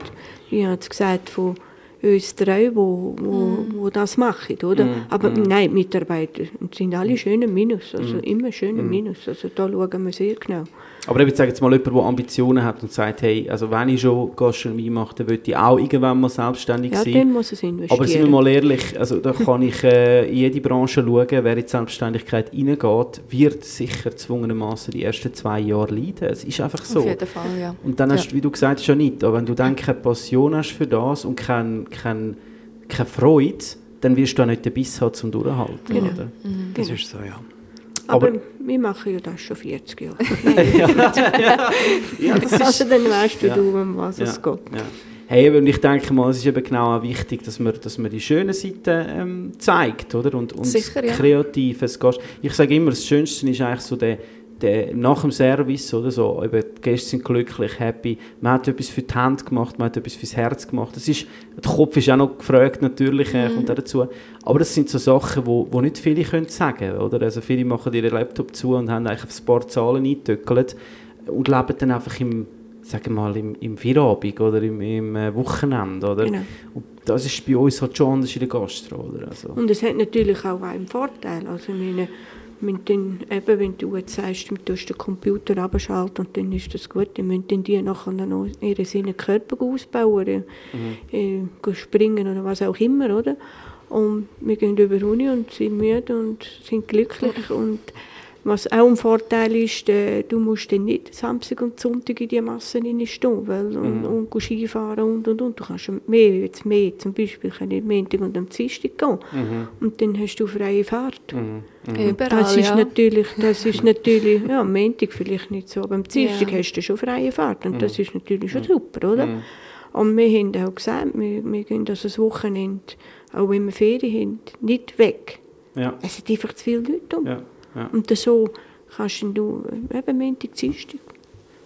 Ich habe jetzt gesagt, von uns drei, wo, wo, wo das machen, oder? Mhm. Aber nein, die Mitarbeiter sind alle schön im Minus, also Mhm. immer schön im Minus. Also da schauen wir sehr genau. Aber ich sage jetzt mal, jemand, der Ambitionen hat und sagt, hey, also wenn ich schon Gastronomie mache, dann will ich auch irgendwann mal selbstständig Ja, sein. dann muss es investieren. Aber sind wir mal ehrlich, also da kann ich äh, in jede Branche schauen, wer in die Selbstständigkeit reingeht, wird sicher gezwungenermaßen die ersten zwei Jahre leiden. Es ist einfach so. Auf jeden Fall, ja. Und dann hast Ja. du, wie du gesagt hast, ja nicht. Aber wenn du dann keine Passion hast für das und keine, keine, keine Freude, dann wirst du auch nicht den Biss haben zum Durchhalten. Genau. Oder? Das Genau. ist so, ja. Aber, aber- wir machen ja das schon 40 Jahre. Ja, das ist, also dann weißt du, Ja. du um was ja, es geht. ja. Hey, aber ich denke mal, es ist eben genau auch wichtig, dass man, dass man die schönen Seiten ähm, zeigt, oder? Und, und Sicher, ja. Kreatives Gast. Ich sage immer, das Schönste ist eigentlich so der, der nach dem Service, oder so, eben, die Gäste sind glücklich, happy, man hat etwas für die Hand gemacht, man hat etwas fürs Herz gemacht. Das ist, der Kopf ist auch noch gefragt, natürlich, äh, kommt auch dazu. Aber das sind so Sachen, wo, wo nicht viele können sagen oder? Also viele machen ihren Laptop zu und haben eigentlich ein paar Zahlen eingetöckelt und leben dann einfach im, sagen mal, im, im Feierabend oder im, im äh, Wochenende, oder? Genau. Und das ist bei uns halt schon anders in der Gastro, oder? Also, Und es hat natürlich auch einen Vorteil. Also meine, müssen dann, eben, wenn du jetzt sagst, du tust den Computer abschalten und dann ist das gut, dann müssen dann die nachher noch ihre seinen Körper ausbauen, mhm. äh, springen oder was auch immer, oder? Und wir gehen über die Uni und sind müde und sind glücklich und was auch ein Vorteil ist, äh, du musst dann nicht Samstag und Sonntag in die Massen stehen weil, und, mhm. und, und Skifahren und und und. Du kannst mehr, jetzt mehr zum Beispiel, kann ich Montag und am Dienstag gehen. Mhm. Und dann hast du freie Fahrt. Mhm. mhm. Überall, das ist ja. natürlich, das ist natürlich, ja, am Montag vielleicht nicht so, aber am Dienstag ja. hast du schon freie Fahrt und das mhm. ist natürlich schon mhm. super, oder? Und wir haben auch gesagt, wir, wir gehen das also Wochenende, auch wenn wir Ferien haben, nicht weg. Ja. Es sind einfach zu viele Leute um. Ja. Ja. Und so kannst du eben Montag, Dienstag.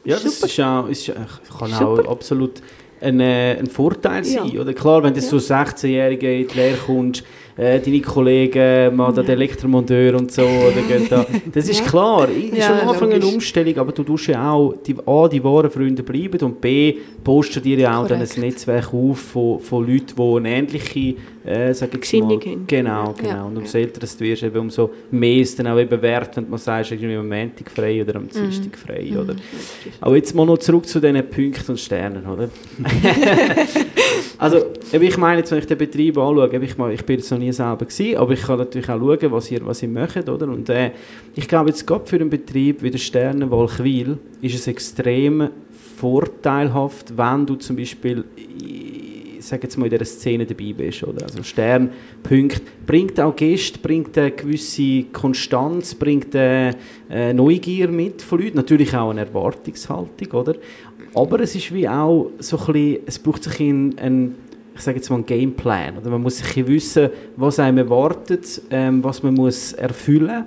Ja, das ist auch, ist, kann Super. auch absolut ein, äh, ein Vorteil sein. Ja. Oder klar, wenn du ja. so 16-Jährige in die Lehre kommst, äh, deine Kollegen, mal der Elektromonteur und so, oder da. das ist klar, ist ja, am Anfang eine Umstellung, aber du tust ja auch, die, A, die wahren Freunde bleiben und B, postest dir ja auch dann ein Netzwerk auf von, von Leuten, die eine ähnliche äh, sag ich mal, genau, genau. Ja. Und umso älter du wirst, eben, umso mehr ist dann auch eben wert, wenn man sagt, irgendwie am Montag frei oder am Dienstag mhm. frei, mhm. oder? Aber jetzt mal noch zurück zu diesen Punkten und Sternen, oder? also, ich meine, jetzt, wenn ich den Betrieb anschaue, ich, ich bin jetzt noch nie selber gewesen, aber ich kann natürlich auch schauen, was ihr, was ihr macht, oder? Und äh, ich glaube, jetzt gerade für einen Betrieb wie der Sterne Walchwil ist es extrem vorteilhaft, wenn du zum Beispiel sage jetzt mal, in dieser Szene dabei bist. Oder? Also Sternpunkt bringt auch Gäste, bringt eine gewisse Konstanz, bringt eine, eine Neugier mit von Leuten, natürlich auch eine Erwartungshaltung, oder? Aber es ist wie auch so ein bisschen, es braucht sich in ein ich sage jetzt mal einen Gameplan. Oder man muss sich wissen, was einem erwartet, ähm, was man muss erfüllen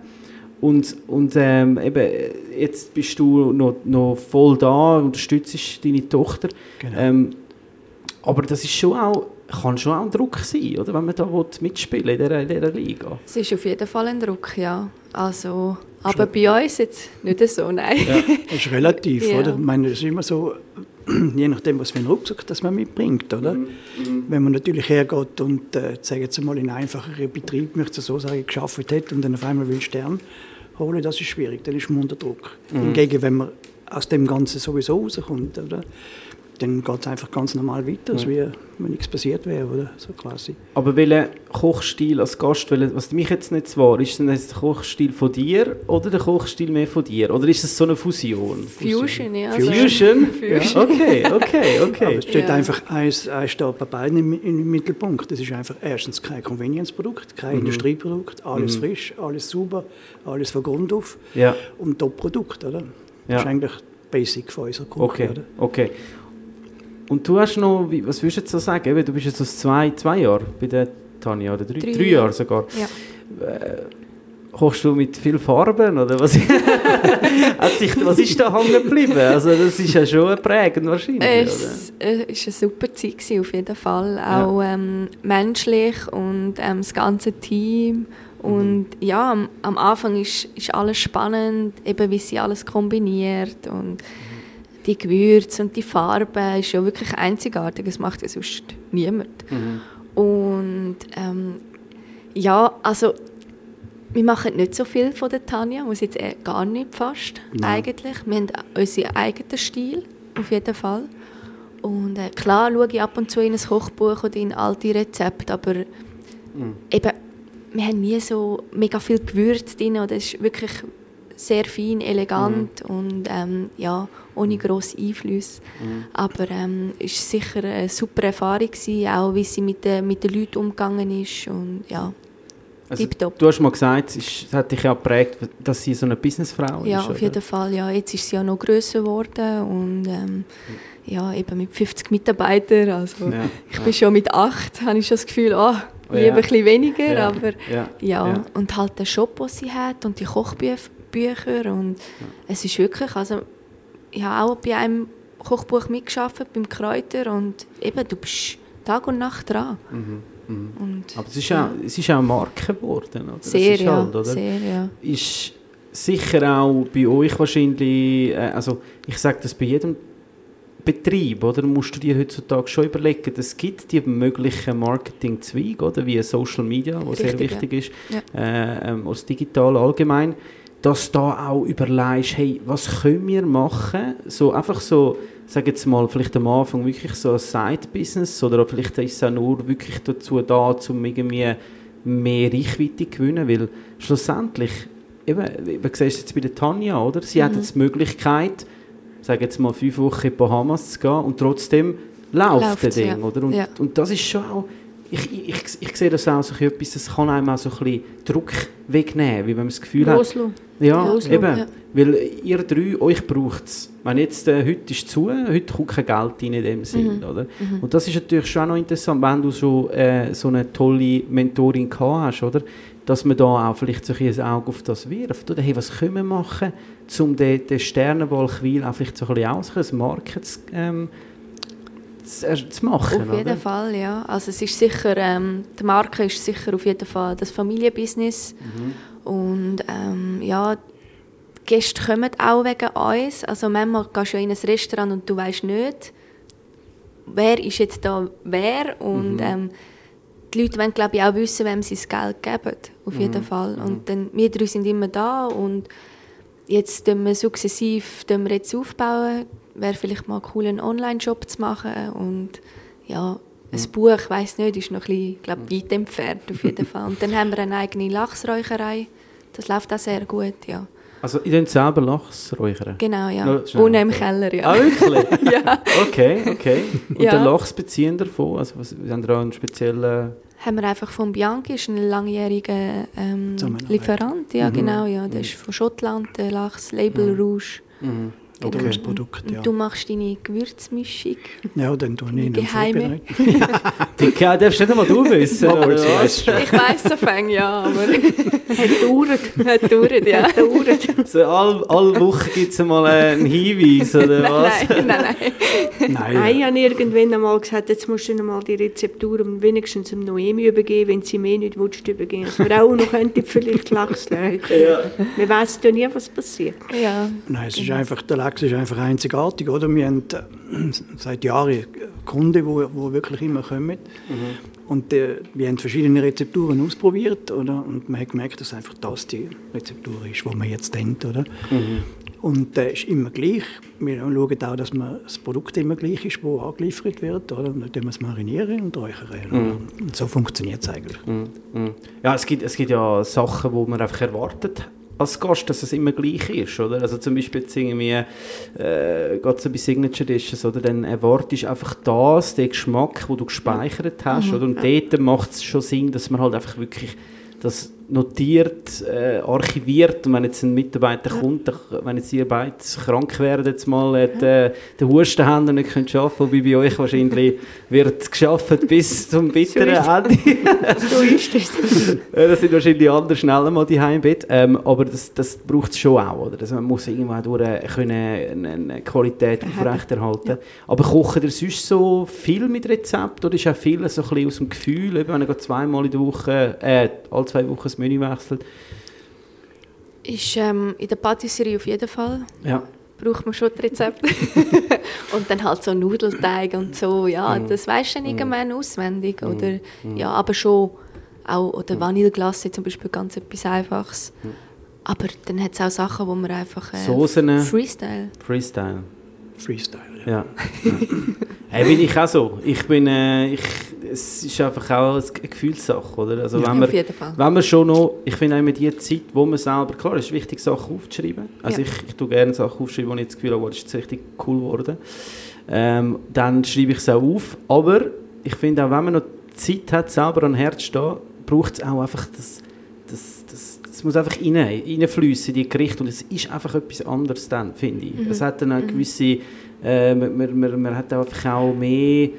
und, und ähm, eben, jetzt bist du noch, noch voll da, unterstützt deine Tochter. Genau. Ähm, aber das ist schon auch, kann schon auch ein Druck sein, oder, wenn man da mitspielen in dieser, in dieser Liga. Es ist auf jeden Fall ein Druck, ja. Also, aber bei uns jetzt nicht so, nein. Ja, das ist relativ, ja. oder? Ich meine, es ist immer so, je nachdem, was für einen Rucksack das man mitbringt, oder? Mhm. Wenn man natürlich hergeht und, äh, sagen jetzt mal, in einfacheren Betrieb, möchte ich so sagen, geschafft hat und dann auf einmal will Stern holen, das ist schwierig, dann ist man unter Druck. Mhm. Hingegen, wenn man aus dem Ganzen sowieso rauskommt, oder? Dann geht es einfach ganz normal weiter, als ja. wenn nichts passiert wäre, oder? So quasi. Aber welcher Kochstil als Gast, was mich jetzt nicht war, ist denn das der Kochstil von dir oder der Kochstil mehr von dir? Oder ist es so eine Fusion? Fusion, ja. Fusion? Fusion? Okay, okay, okay. Aber es steht ja. einfach eins, eins steht bei beiden im, im, Mittelpunkt. Das ist einfach erstens kein Convenience-Produkt, kein mhm. Industrieprodukt, alles mhm. frisch, alles sauber, alles von Grund auf ja. und Top-Produkt, oder? Das ist eigentlich Basic von unserer Küche, okay. oder? Okay. Und du hast noch, was würdest du jetzt so sagen? Du bist jetzt aus zwei, zwei Jahren bei der Tanja, oder drei, drei, drei Jahre sogar. Ja. Äh, kochst du mit viel Farben, oder was? sich, was ist da hängen geblieben? Also das ist ja schon prägend wahrscheinlich, Es war äh, eine super Zeit, gewesen, auf jeden Fall. Auch ja. ähm, menschlich und ähm, das ganze Team. Und mhm. ja, am, am Anfang ist, ist alles spannend, eben wie sie alles kombiniert und die Gewürze und die Farbe ist ja wirklich einzigartig. Das macht ja sonst niemand. Mhm. Und ähm, ja, also wir machen nicht so viel von der Tanja, muss jetzt eh gar nicht fast Nein. eigentlich. Wir haben unseren eigenen Stil, auf jeden Fall. Und äh, klar schaue ich ab und zu in ein Kochbuch oder in alte Rezepte, aber mhm. eben, wir haben nie so mega viel Gewürze drin. Oder es ist wirklich sehr fein, elegant mhm. und ähm, ja, ohne grosse Einflüsse. Mhm. Aber ähm, es war sicher eine super Erfahrung, gewesen, auch wie sie mit, den, mit den Leuten umgegangen ist. Und, ja, also, du hast mal gesagt, es hat dich ja geprägt, dass sie so eine Businessfrau ist. Ja, auf jeden Fall. Ja. Jetzt ist sie ja noch grösser geworden und ähm, ja, eben mit 50 Mitarbeitern. Also, ja, ich ja. bin schon mit 8, habe ich schon das Gefühl, oh, lieber ja. ein bisschen weniger. Ja. Aber ja. Ja. Und halt der Shop, den sie hat und die Kochbücher Bücher und ja. es ist wirklich, also ich habe auch bei einem Kochbuch mitgearbeitet, beim Kräuter und eben, du bist Tag und Nacht dran. Mhm. Mhm. Und, Aber es ist, ja. auch, es ist auch eine Marke geworden, oder? Sehr, ja. Halt, oder? Sehr, ja. Ist sicher auch bei euch wahrscheinlich, äh, also ich sage das bei jedem Betrieb, oder? Musst du dir heutzutage schon überlegen, es gibt die möglichen Marketingzweige, oder? Wie Social Media, was sehr wichtig ist, Ja. äh, ähm, als digital allgemein, dass da auch überlegst, hey, was können wir machen? So einfach so, sag jetzt mal, vielleicht am Anfang wirklich so ein Side-Business oder vielleicht ist es auch nur wirklich dazu da, um irgendwie mehr Reichweite zu gewinnen, weil schlussendlich, eben, wie siehst du jetzt bei der Tanja, oder? Sie hat jetzt die Möglichkeit, sag jetzt mal, fünf Wochen in die Bahamas zu gehen und trotzdem läuft Läuft's, das Ding, ja. oder? Und, Ja. und das ist schon auch, ich, ich, ich, sehe das auch so etwas, das kann einem auch so ein bisschen Druck wegnehmen, wie wenn man das Gefühl hat, Loslassen. ja, Loslassen, eben. ja. Weil ihr drei, euch braucht es. Wenn jetzt, äh, heute ist zu, heute kommt kein Geld rein in dem Sinn, oder? Und das ist natürlich schon auch noch interessant, wenn du so, äh, so eine tolle Mentorin gehabt hast, oder? Dass man da auch vielleicht so ein Auge auf das wirft, oder? Hey, was können wir machen, um den, den Sternenball Quil auch vielleicht so ein bisschen aus, ein Market ähm, zu, äh, zu machen, Auf jeden oder? Fall, ja. Also es ist sicher, ähm, die Marke ist sicher auf jeden Fall das Familienbusiness. Und ähm, ja, die Gäste kommen auch wegen uns. Also manchmal gehst du in ein Restaurant und du weißt nicht, wer ist jetzt da wer. Und ähm, die Leute wollen, glaube ich, auch wissen, wem sie das Geld geben. Auf jeden Fall. Und dann, wir drei sind immer da und jetzt wir sukzessiv wir jetzt aufbauen. Wäre vielleicht mal cool, einen Online-Shop zu machen. Und ja, ein Buch, ich weiss nicht, ist noch ein bisschen, glaub, weit entfernt auf jeden Fall. Und dann haben wir eine eigene Lachsräucherei. Das läuft auch sehr gut, ja. Also, ihr könnt selber Lachs räuchern? Genau, ja. Schnell, Unten im. Keller, ja. Ah, wirklich? ja. Okay, okay. Und Ja. den Lachs beziehen davon? Also, was, haben ihr auch einen speziellen... Haben wir einfach von Bianchi, ist ein langjähriger ähm. Lieferant, ja genau, ja. Der ist von Schottland, der Lachs, Label Rouge. Mhm. Oder Okay. das Produkt, ja. Und du machst deine Gewürzmischung. Ja, dann tue ich ihn Geheime. Die ja, darfst du nicht einmal du wissen, oder sie weiss schon. Ich weiss so fängt ja, aber Hat gedauert. hat gedauert, ja. gedauert. So, alle, alle Wochen gibt es mal einen Hinweis, oder was? Nein, nein, nein. Nein, Nein, ich habe irgendwann einmal gesagt, jetzt musst du noch mal die Rezeptur wenigstens dem Noemi übergeben, wenn sie mir nicht willst, übergeben Dass wir auch noch könnten vielleicht räuchern. Ja. Wir wissen ja nie, was passiert. Ja, Nein, es ist einfach, der Lachs ist einfach einzigartig, oder? Wir haben äh, seit Jahren Kunden, die wirklich immer kommen. Und äh, wir haben verschiedene Rezepturen ausprobiert, oder? Und man hat gemerkt, dass einfach das die Rezeptur ist, die man jetzt denkt, oder? Und äh, ist immer gleich. Wir schauen auch, dass man das Produkt immer gleich ist, das angeliefert wird, oder? Und dann wir es marinieren und räuchern. oder? Und so funktioniert es eigentlich. Mhm. Ja, es gibt, es gibt ja Sachen, wo man einfach erwartet als Gast, dass es immer gleich ist, oder? Also zum Beispiel jetzt irgendwie, äh, geht so bei Signature Dishes, oder? Dann erwartest du einfach das, den Geschmack, den du gespeichert hast, oder? Und dort macht es schon Sinn, dass man halt einfach wirklich das notiert, äh, archiviert und wenn jetzt ein Mitarbeiter kommt, wenn jetzt ihr beide krank wären, jetzt mal äh, den, Husten haben und nicht könnt arbeiten, wobei bei euch wahrscheinlich wird geschafft bis zum bitteren Ende. So ist es. Ja, das sind wahrscheinlich andere schneller mal die im Bett. Ähm, aber das, das braucht es schon auch. Oder? Also man muss irgendwann durch äh, können eine, Qualität aufrechterhalten. Aber kochen ihr sonst so viel mit Rezept oder ist auch viel so ein bisschen aus dem Gefühl, eben, wenn ihr zweimal in der Woche, äh, alle zwei Wochen das Menü wechselt? ist ähm, in der Patisserie auf jeden Fall. Ja. braucht man schon die Rezepte. und dann halt so Nudelteig und so, ja, das weisst du dann irgendwann auswendig. Oder, ja, aber schon auch, oder Vanilleglace zum Beispiel, ganz etwas Einfaches. Aber dann hat es auch Sachen, wo man einfach... Äh, Soßen. Freestyle. Freestyle. Freestyle. Ja. Ja. ja. hey, bin ich auch so. Ich bin, äh, ich, es ist einfach auch eine Gefühlssache, oder? Also wenn Auf man, jeden Fall. wenn man schon noch, ich finde auch immer die Zeit, wo man selber, klar, es ist wichtig, Sachen aufzuschreiben. Also Ja. ich, ich tue gerne Sachen aufschreiben, wo ich das Gefühl habe, das ist richtig cool geworden. Ähm, dann schreibe ich es auch auf. Aber ich finde auch, wenn man noch Zeit hat, selber an Herz zu stehen, braucht es auch einfach das, das, das, das muss einfach rein, reinfließen in die Gerichte und es ist einfach etwas anderes dann, finde ich. Es hat dann eine gewisse, äh, man, man, man, hat einfach auch mehr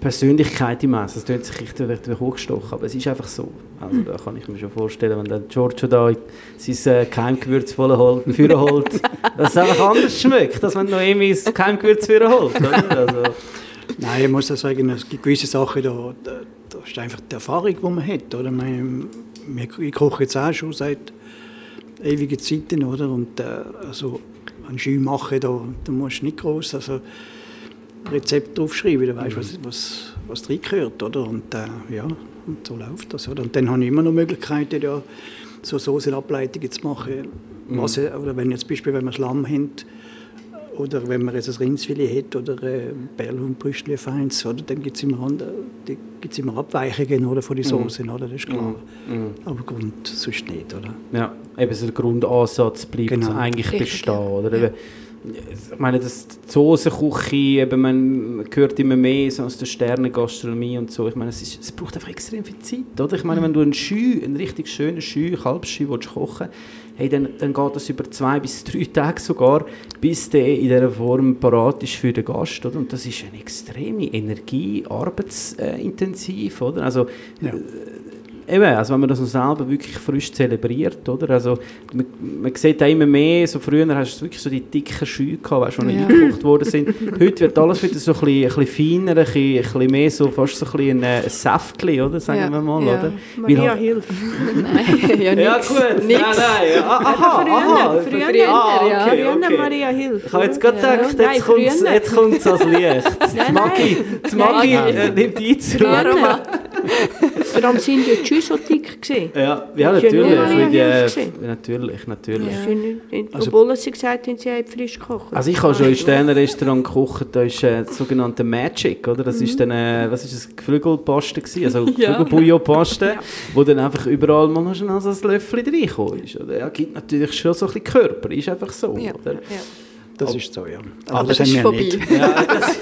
Persönlichkeit im Essen. Das klingt sich echt vielleicht hochgestochen, aber es ist einfach so. Also da kann ich mir schon vorstellen, wenn dann Giorgio da sein äh, Keimgewürz holt, Führer holt, dass es einfach anders schmeckt, als wenn Noemi das Keimgewürz Führer holt. Also, Nein, ich muss ja sagen, es gibt gewisse Sachen, da, da, da ist einfach die Erfahrung, die man hat. Oder? Ich, meine, ich koche jetzt auch schon seit ewigen Zeiten. Oder? Und, äh, also, ein Schü machen, da, da musst du nicht groß. Also, Rezept draufschreiben, dann weißt du, was, was, was reingehört, oder? Und äh, ja, und so läuft das, oder? Und dann habe ich immer noch Möglichkeiten, ja, so Soßenableitungen zu machen. Was, oder wenn jetzt Beispiel, wenn wir Schlamm haben, oder wenn man jetzt ein Rindsfilet hat oder äh, Bärlauchbrüstchen feins, oder, dann gibt es immer, andere- die- gibt's immer Abweichungen oder, von den Soßen, oder, das ist klar. Aber Grund sonst nicht, oder? Ja, eben so der Grundansatz bleibt Genau. eigentlich Richtig, bestehen. ja. Oder? Eben, ich meine, das, die Soßenküche, eben, man hört immer mehr so aus der Sternengastronomie und so. Ich meine, es, ist, es braucht einfach extrem viel Zeit. Oder? Ich meine, wenn du einen Schü, einen richtig schönen Schü, Kalbsschü willst kochen hey, dann, dann geht das über zwei bis drei Tage sogar, bis der in dieser Form parat ist für den Gast. Oder? Und das ist eine extreme Energie, arbeitsintensiv. Oder? Also, Ja. Eben, also wenn man das noch selber wirklich frisch zelebriert, oder? Also man, man sieht auch immer mehr, so früher hast du wirklich so die dicken Schühe gehabt, weißt, die Ja. eingekocht worden sind. Heute wird alles wieder so ein bisschen, ein bisschen feiner, ein bisschen, ein bisschen mehr so, fast so ein, bisschen ein, Säftchen, oder? Sagen Ja, wir mal, ja. oder? Maria, halt- hilf. Nein, ja, Ja nix. gut, nix. nein, nein, ah, aha, früher, aha, früher, früher, ah, ja. okay, Früher okay. Maria, hilf. Ich habe jetzt gerade Ja. gedacht, jetzt kommt es jetzt kommt's ans Licht. Die Maggi, die äh, nimmt Einzug. Allem sind ja die Schuhe so dick gewesen. Ja, ja, ja natürlich. weil die, äh, natürlich, natürlich. Ja. Nicht- Also- Obwohl sie gesagt haben, sie haben frisch gekocht. Also ich habe schon in Sternenrestaurant gekocht, da ist äh, das sogenannte Magic, oder? Das Mhm. ist dann, äh, was ist das, Geflügelpaste gewesen, also Ja. Geflügelbouillonpaste, wo dann einfach überall mal noch ein Löffel oder? Ja, gibt natürlich schon so ein bisschen Körper, ist einfach so, Ja. oder? Ja. Das ist so, ja. Aber das Das ist haben wir vorbei. nicht. Ja, das,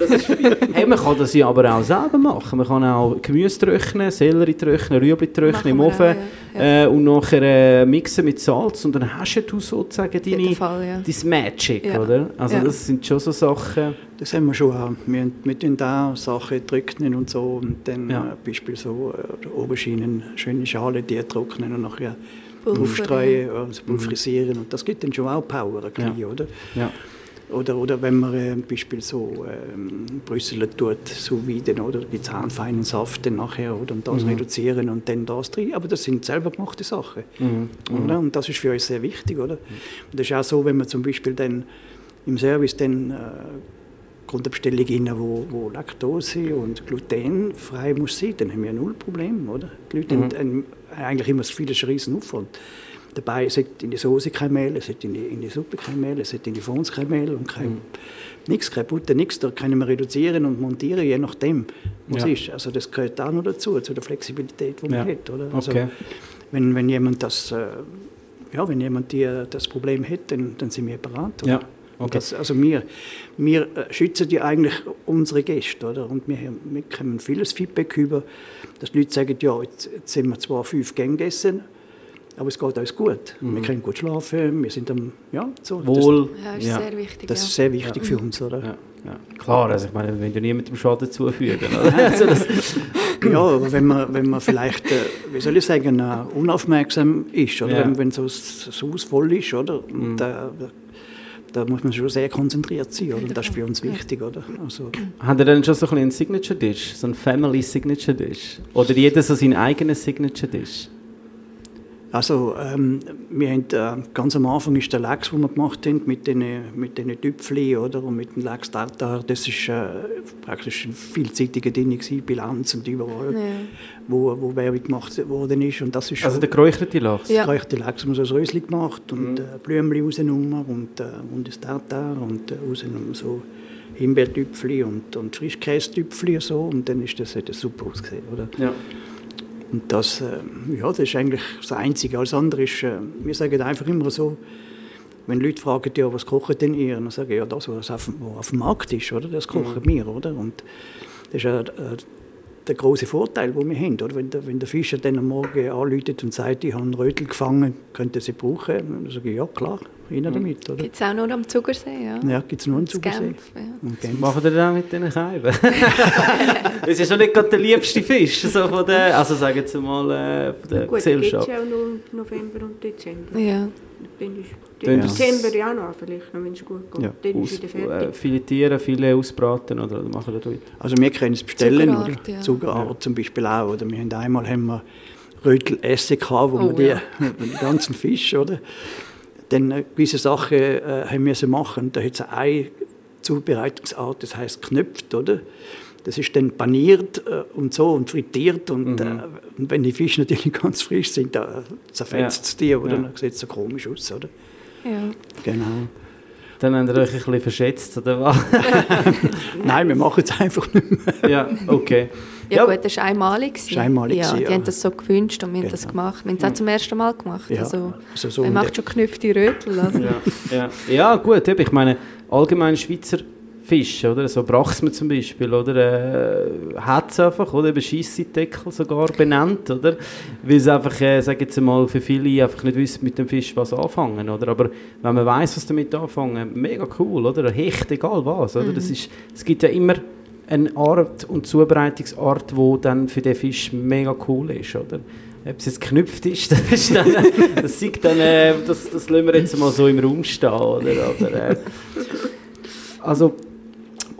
das ist viel. Hey, man kann das ja aber auch selber machen. Man kann auch Gemüse trocknen, Sellerie trocknen, Rüebli trocknen im Ofen auch, ja. äh, und nachher äh, mixen mit Salz und dann hast du sozusagen deine, Fall, ja. dein Magic, Ja. oder? Also Ja. das sind schon so Sachen... Das haben wir schon auch. Wir, wir tun da Sachen trocknen und so. Und dann Ja. äh, Beispiel so äh, Oberschienen, schöne Schale, die trocknen und nachher Pulver, aufstreuen, also pulverisieren. Und das gibt dann schon auch Power, ein bisschen, Ja. oder? Ja. Oder, oder wenn man äh, Beispiel so ähm, Brüssel tut, so wie dann, oder? Gibt es feinen Saft dann nachher, oder? Und das reduzieren und dann das drin. Aber das sind selber gemachte Sachen. Mhm. Oder? Und das ist für uns sehr wichtig, oder? Und das ist auch so, wenn man zum Beispiel dann im Service dann äh, kommt eine Bestellung rein, wo, wo Laktose und Gluten frei muss sein, dann haben wir null Problem, oder? Die Leute Mhm. haben, eigentlich immer das Gefühl, das ist ein riesen Aufwand. Dabei hat in die Soße kein Mehl, es hat in die, in die Suppe kein Mehl, es hat in die Fons kein Mehl und kein, Mhm. nichts, keine Butter, nichts. Da können wir reduzieren und montieren, je nachdem, was Ja. ist. Also das gehört auch noch dazu, zu der Flexibilität, die man Ja. hat, oder? Also, Okay. wenn, wenn jemand das, äh, ja, wenn jemand die, das Problem hat, dann, dann sind wir bereit. Oder? Ja, okay. Das, also wir, wir äh, schützen ja eigentlich unsere Gäste, oder? Und wir, wir bekommen vieles Feedback über, dass die Leute sagen, ja, jetzt, jetzt sind wir zwar fünf Gänge gegessen, aber es geht uns gut. Wir können gut schlafen, wir sind am, ja, so. Mhm. Wohl. Ja, ist ja. sehr wichtig. Das, das ja. ist sehr wichtig für uns, oder? Ja, ja. Klar, also ich meine, wenn du niemandem Schaden zufügen, oder? also das, Ja, aber wenn man, wenn man vielleicht, äh, wie soll ich sagen, äh, unaufmerksam ist, oder Ja. wenn, wenn so das das Haus voll ist, oder? Und, äh, da muss man schon sehr konzentriert sein, oder? Und das ist für uns wichtig, oder? Also, Habt ihr dann schon so ein bisschen einen Signature Dish, so einen Family Signature Dish? Oder jeder so seinen eigenen Signature Dish? Also ähm, wir haben, äh, ganz am Anfang ist der Lachs, den wir gemacht haben, mit den, mit den Tüpfchen, oder? Und mit dem Lachs Tartar, das ist äh, praktisch ein vielseitiger Ding gewesen, Bilanz und überall, Ja. wo, wo Werbung gemacht worden ist. Und das ist Also schon- der geräucherte Lachs? Ja. Geräuchte Lachs haben wir so ein Rösli gemacht und Mhm. äh, Blümchen rausgenommen und, äh, und das Tartar und äh, rausgenommen so Himbeertüpfli und, und Frischkäsetüpfli und so und dann ist das, hat das super ausgesehen, oder? Ja. Und das, äh, ja, das ist eigentlich das Einzige. Alles andere ist, äh, wir sagen einfach immer so, wenn Leute fragen, ja, was kochen denn ihr? Dann sage ich, ja, das, was auf, was auf dem Markt ist, oder? das kochen wir, oder? Und das ist ja äh, der große Vorteil, den wir haben. Oder? Wenn, der, wenn der Fischer dann am Morgen anruft und sagt, ich habe einen Rötel gefangen, könnt ihr sie brauchen? Dann sage ich, ja, klar, rein damit. Oder? Gibt es auch nur am Zugersee, ja. Ja, gibt es nur einen Das Zugersee. Genf, ja. Genf. Machen ihr dann auch mit diesen Scheiben? das ist ja schon nicht gerade der liebste Fisch, so von der, also sagen wir jetzt mal, äh, von der Gut, da gibt es Gesellschaft. ja auch nur November und Dezember. Ja. Dann ist Ist- Dezember, Januar vielleicht, noch, wenn es gut geht. Ja. Dann ist Aus, wieder äh, fertig. filetieren, viele ausbraten oder, oder machen wir das Also wir können es bestellen, Zuckerart, oder? ja. Zuckerart zum Beispiel auch. Oder wir haben einmal haben wir Rötel Essig gehabt, wo Oh, wir die, ja. den ganzen Fisch, oder? Dann äh, gewisse Sachen äh, haben wir machen. Da hat es ein Zubereitungsart, das heißt knöpft, oder? Das ist dann paniert äh, und so und frittiert und, Mhm. äh, und wenn die Fische natürlich ganz frisch sind, da zerfetzt es die, oder? Ja. Dann sieht es so komisch aus, oder? Ja. Genau. Dann habt ihr euch ein bisschen verschätzt, oder was? Nein, wir machen es einfach nicht mehr. ja, okay. Ja, gut, das war einmalig. Das war einmalig Ja, die ja. haben das so gewünscht und wir haben das Genau. gemacht. Wir haben es auch zum ersten Mal gemacht. Ja, Also, also so man macht schon geknüpfte Rötel. Also. Ja, ja. ja gut, ich meine, allgemein Schweizer Fisch, oder? So Brachsmann zum Beispiel, oder? Äh, hat es einfach, oder? Eben sogar benannt, oder? Weil es einfach, äh, sag jetzt mal, für viele einfach nicht wissen mit dem Fisch was anfangen, oder? Aber wenn man weiß, was damit anfangen, mega cool, oder? Hecht, egal was, oder? Das ist, es gibt ja immer eine Art und Zubereitungsart, wo dann für den Fisch mega cool ist, oder? Ob es jetzt geknüpft ist, das, ist dann, das, sieht dann, äh, das, das lassen wir jetzt mal so im Raum stehen, oder? Aber, äh, also,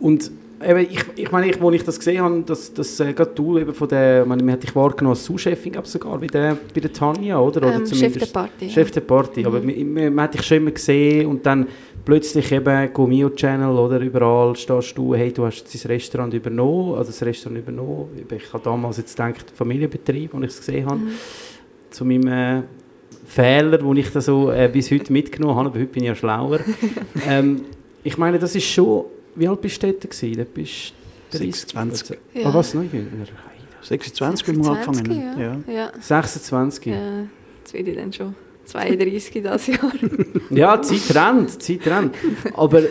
und eben, ich, ich meine, ich, wo ich das gesehen habe, dass, dass äh, gerade du eben von der, ich meine, man hat dich wahrgenommen als Sous-Chefin, glaube sogar bei der, bei der Tanja, oder? oder Ähm, Chef der Party. ja. Chef der Party, aber man, man, man hat dich schon immer gesehen und dann plötzlich eben Gomio Channel oder überall stehst du, hey, du hast das Restaurant übernommen, also das Restaurant übernommen. Ich habe damals jetzt gedacht, Familienbetrieb, als ich es gesehen habe, zu meinem äh, Fehler, den ich da so äh, bis heute mitgenommen habe, aber heute bin ich ja schlauer. ähm, ich meine, das ist schon, wie alt bist du dort gewesen? Da bist du 26. Ja. Ah, was, noch jünger? 26, wie wir angefangen haben. ja. Ja. Ja. 26? Ja, jetzt werde ich dann schon 32 dieses Jahr. Ja, Zeit rennt, Zeit rennt. Aber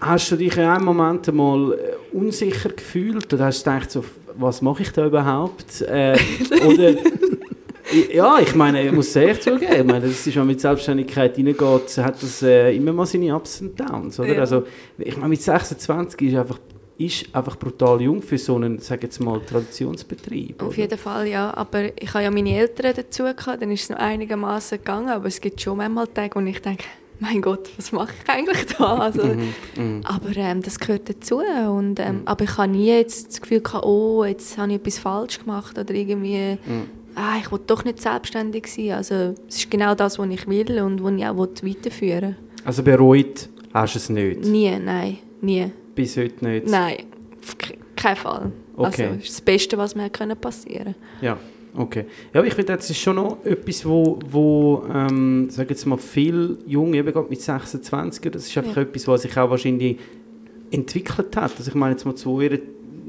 hast du dich in einem Moment mal äh, unsicher gefühlt oder hast du gedacht, so, was mache ich da überhaupt? Äh, oder, ja, ich meine, ich muss es ehrlich zugeben, ich meine, das ist, wenn man mit Selbstständigkeit reingeht, hat das äh, immer mal seine Ups und Downs, oder? Ja. Also, ich meine, mit 26 ist einfach, ist einfach brutal jung für so einen, sag jetzt mal, Traditionsbetrieb. Auf oder? jeden Fall, ja. Aber ich habe ja meine Eltern dazu gehabt, dann ist es noch einigermaßen gegangen. Aber es gibt schon manchmal Tage, wo ich denke, mein Gott, was mache ich eigentlich da? Also, Mhm. Aber ähm, das gehört dazu. Und, ähm, Aber ich habe nie jetzt das Gefühl gehabt, oh, jetzt habe ich etwas falsch gemacht oder irgendwie, Mhm. Ah, ich will doch nicht selbstständig sein. Also es ist genau das, was ich will und was ich auch weiterführen will. Also bereut hast du es nicht? Nie, nein, nie. Bis heute nicht? Nein, auf ke- keinen Fall. Okay. Also, das ist das Beste, was mir passieren Ja, okay. Ja, ich finde, das ist schon noch etwas, wo, wo ähm, sag jetzt mal, viel Junge, eben gerade mit 26, das ist einfach Ja. etwas, was sich auch wahrscheinlich entwickelt hat. Also ich meine jetzt mal zu euren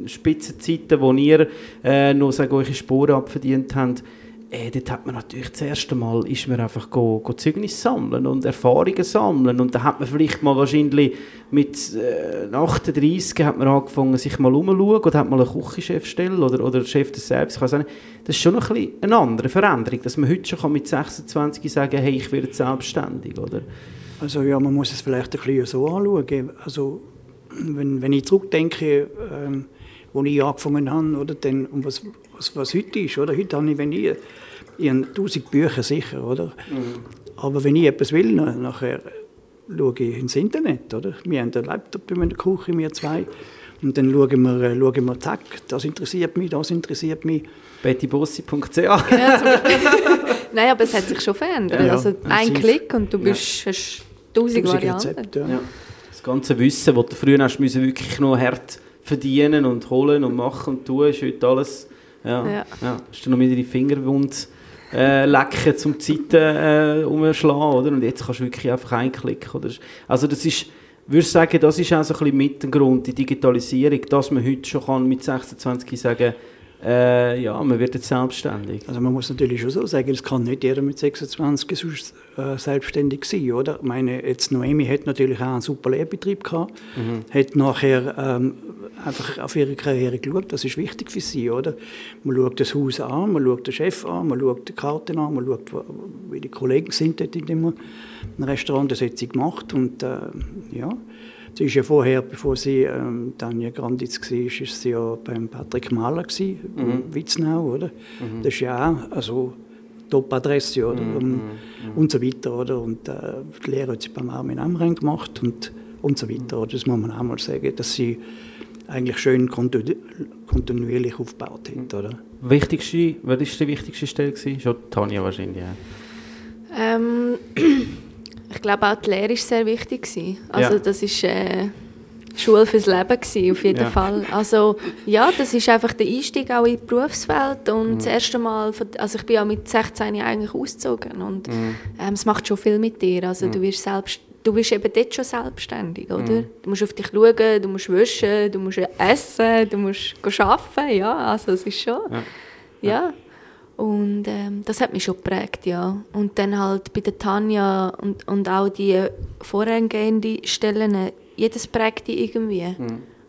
Spitzenzeiten, wo ihr äh, noch sag, eure Sporen abverdient habt, äh, dort hat man natürlich das erste Mal ist man einfach go, go Zeugnis sammeln und Erfahrungen sammeln und da hat man vielleicht mal wahrscheinlich mit äh, 38 hat man angefangen sich mal umzuschauen oder hat mal eine Küchenchefstelle oder, oder Chef des nicht. das ist schon ein eine andere Veränderung, dass man heute schon mit 26 sagen hey, ich werde selbstständig, oder? Also ja, man muss es vielleicht ein bisschen so anschauen. Also wenn, wenn ich zurückdenke, ähm, wo ich angefangen habe, oder, dann, und was, was, was heute ist, oder? Heute habe ich, wenn ich, ich habe 1000 Bücher sicher, oder? Aber wenn ich etwas will, na- nachher schaue ich ins Internet, oder? Wir haben einen Laptop in der Küche, wir zwei. Und dann schauen wir, äh, schauen wir, zack, das interessiert mich, das interessiert mich. bettybossi.ch Nein, aber es hat sich schon verändert. Ja, also ein. Klick und du bist, hast tausend Tausend Varianten. Rezepte, ja. Ganze Wissen, das du früher hast, müssen wirklich noch hart verdienen und holen und machen und tun, ist heute alles. Ja, ja. Ja. Hast du noch wieder die Fingerwund äh, lecken, zum Zeiten äh, umschlagen, oder? Und jetzt kannst du wirklich einfach einklicken. Oder? Also das ist, würde ich sagen, das ist auch so ein bisschen mit dem Grund, die Digitalisierung, dass man heute schon kann mit 26 sagen äh, ja, man wird jetzt selbstständig. Also man muss natürlich schon so sagen, es kann nicht jeder mit 26 sonst, äh, selbstständig sein, oder? Ich meine, jetzt Noemi hat natürlich auch einen super Lehrbetrieb gehabt, hat nachher ähm, einfach auf ihre Karriere geschaut, das ist wichtig für sie, oder? Man schaut das Haus an, man schaut den Chef an, man schaut die Karten an, man schaut, wie die Kollegen sind dort in dem Restaurant, das hat sie gemacht und äh, ja, Sie ist ja vorher, bevor sie ähm, Tanja Granditz war, ist sie ja beim Patrick Mahler gewesen, in Witznau, oder? Das ist ja auch also Top-Adresse, oder? Und, und so weiter, oder? Und äh, die Lehre hat sie beim Armin Amrein gemacht und, und so weiter, oder? Das muss man auch mal sagen, dass sie eigentlich schön kontinu kontinuierlich aufgebaut hat, oder? Wichtigste, was war die wichtigste Stelle? Schon Tanja wahrscheinlich, ja. Ähm, ich glaube auch die Lehre war sehr wichtig. gewesen. Also Ja. das ist äh, Schule fürs Leben gewesen, auf jeden Ja. Fall. Also ja, das ist einfach der Einstieg auch in die Berufswelt und Mhm. das erste Mal, also ich bin ja mit 16 eigentlich ausgezogen und Mhm. ähm, es macht schon viel mit dir. Also du wirst selbst Du bist eben dort schon selbstständig, oder? Mhm. Du musst auf dich schauen, du musst waschen, du musst essen, du musst arbeiten, ja, also es ist schon, Ja. ja. Und ähm, das hat mich schon geprägt, ja. Und dann halt bei der Tanja und, und auch die vorangehenden Stellen, äh, jedes prägt die irgendwie,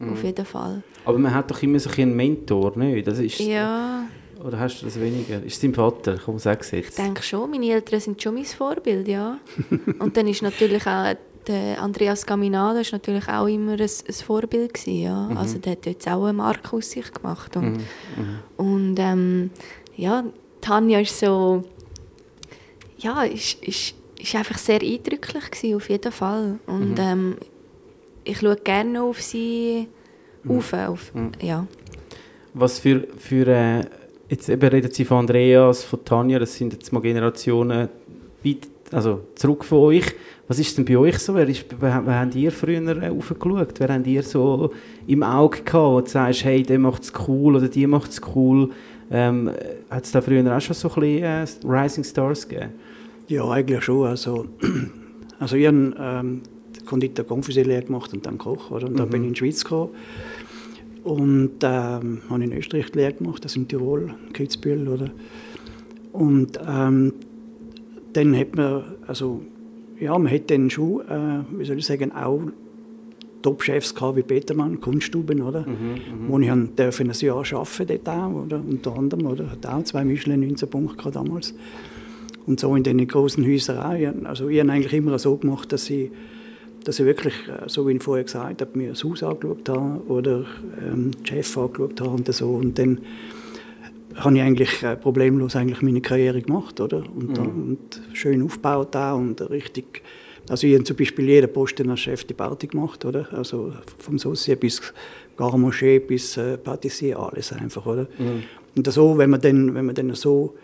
Mhm. auf jeden Fall. Aber man hat doch immer so ein einen Mentor, nicht? Das ist, Ja, Oder hast du das weniger? Ist es dein Vater? Komm, sag's ich jetzt. denke schon, meine Eltern sind schon mein Vorbild, ja. und dann ist natürlich auch der Andreas Caminado ist natürlich auch immer ein, ein Vorbild gewesen, ja. Also der hat jetzt auch eine Marke aus sich gemacht und, und ähm, ja, Tanja ist so, ja, ist, ist, ist einfach sehr eindrücklich gewesen, auf jeden Fall. Und ähm, ich schaue gerne auf sie auf, auf ja. Was für, für äh, jetzt eben reden Sie von Andreas, von Tanja, das sind jetzt mal Generationen weit, also zurück von euch. Was ist denn bei euch so? Wer, ist, wer, wer habt ihr früher äh, aufgeschaut? Wer habt ihr so im Auge gehabt, wo du sagst, hey, der macht es cool oder die macht es cool? Ähm, Hat es da früher auch schon so ein bisschen äh, Rising Stars gegeben? Ja, eigentlich schon. Also, also ich habe ähm, Konditor Konfiserie gemacht und dann Koch. Oder? Und dann bin ich in die Schweiz gekommen. Und ähm, habe in Österreich die Lehre gemacht, das in Tirol, Kitzbühel. Oder? Und ähm, dann hat man, also, ja, man hat dann schon, äh, wie soll ich sagen, auch Top-Chefs wie Petermann, Kunststuben, oder? Wo ich han durfte ein Jahr arbeiten dort auch, oder? Unter anderem, oder? Hat auch zwei Michelin 19 Punkte damals. Und so in den großen Häusern auch. Ich, also ich habe eigentlich immer so gemacht, dass ich, dass ich wirklich, äh, so wie ich vorher gesagt habe, mir das Haus angeschaut habe oder ähm, den Chef angeschaut habe und so. Und dann habe ich eigentlich äh, problemlos eigentlich meine Karriere gemacht, oder? Und, da- und schön aufgebaut auch und richtig... Also ich habe zum Beispiel jeden Posten als Chef die Party gemacht, oder? Also vom Saucier bis Garmoché bis äh, Patissier, alles einfach, oder? Und so, wenn man dann, wenn man dann so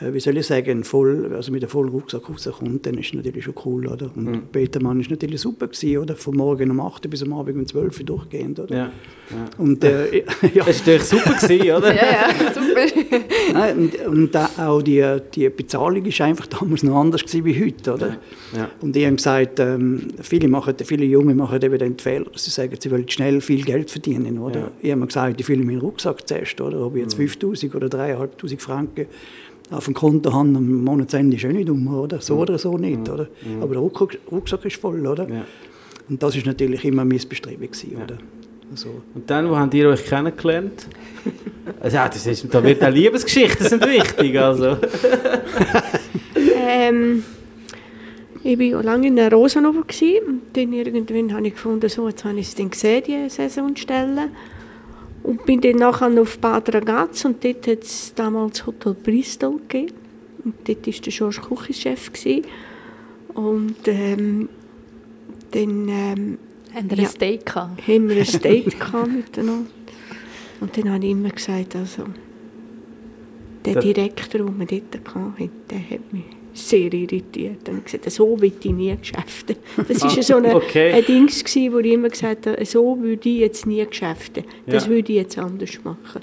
wie soll ich sagen, voll, also mit einem vollen Rucksack rauskommt, dann ist es natürlich schon cool, oder? Und Petermann ist natürlich super gewesen, oder? Von morgen um 8 Uhr bis am Abend um 12 Uhr durchgehend, oder? Ja. Und, äh, ja, Das war natürlich super, gewesen, oder? Ja, ja, super. Nein, und, und da auch die, die Bezahlung ist einfach damals noch anders gewesen wie heute, oder? Ja. Und ich habe gesagt, ähm, viele, machen, viele Junge machen eben den Fehler, dass sie sagen, sie wollen schnell viel Geld verdienen, oder? Ja. Ich habe mir gesagt, ich fülle meinen Rucksack zuerst, oder? Ob ich jetzt 5'000 oder 3'500 Franken auf dem Konto habe, am Monatsende ist auch nicht um, oder? So oder so nicht, oder? Aber der Rucksack, ist voll, oder? Ja. Und das ist natürlich immer mein Bestreben gewesen, oder? Also, Und dann, wo habt ihr euch kennengelernt? Also, ja, das ist, da wird auch Liebesgeschichten sind wichtig, also. Ähm, ich war ja lange in der gewesen, und dann irgendwann habe ich gefunden, so, jetzt habe ich es dann gesehen, die Saisonstelle. Und bin dann nachher auf Bad Ragaz und dort hat es damals Hotel Bristol gegeben. Und dort war der George Küchenchef. Und ähm, dann ähm, Haben wir Ja. ein Steak gehabt? haben wir ein Steak gehabt miteinander. Und dann habe ich immer gesagt, also, der Der- Direktor, den wir dort hatten, der hat mich sehr irritiert. Und gesagt, so will ich nie geschäften. Das war so eine, okay. ein Ding, gewesen, wo ich immer gesagt habe, so würde ich jetzt nie geschäften. Das Ja. würde ich jetzt anders machen.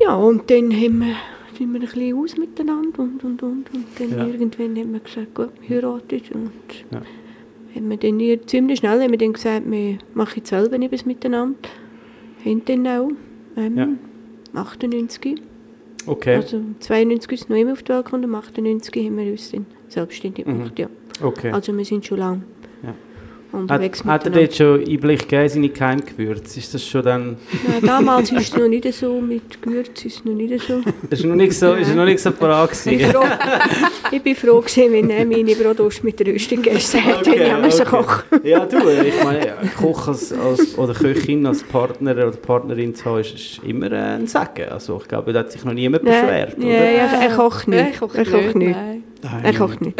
Ja, und dann haben wir, sind wir ein bisschen aus miteinander und, und, und. Und dann Ja. irgendwann haben wir gesagt, gut, wir heiraten. Und Ja. haben wir dann ziemlich schnell haben wir dann gesagt, wir machen jetzt selber etwas miteinander. Haben dann auch ähm, Ja. 98, Okay. also 92 ist noch immer auf die und 98 haben wir uns dann selbstständig gemacht, ja. okay. Also wir sind schon lange. Unterwegs Hat, hat er dort schon Einblick gegeben, seine Geheimgewürze? Ist das schon dann... Nein, damals ist es noch nicht so, mit Gewürz ist es noch nicht so. Das ist noch nicht so, ist noch nicht so parat Ich froh, ich bin froh gewesen, wenn er meine Bratwurst mit Röstung gegessen hat, wenn ich okay. so koche. Ja, du, ich meine, Koch als, als, oder Köchin als Partner oder Partnerin zu haben, ist, ist immer ein Segen. Also ich glaube, da hat sich noch niemand beschwert, Ja, oder? ja, er kocht nicht. Er kocht Er kocht nicht. Nein. Er kocht nicht.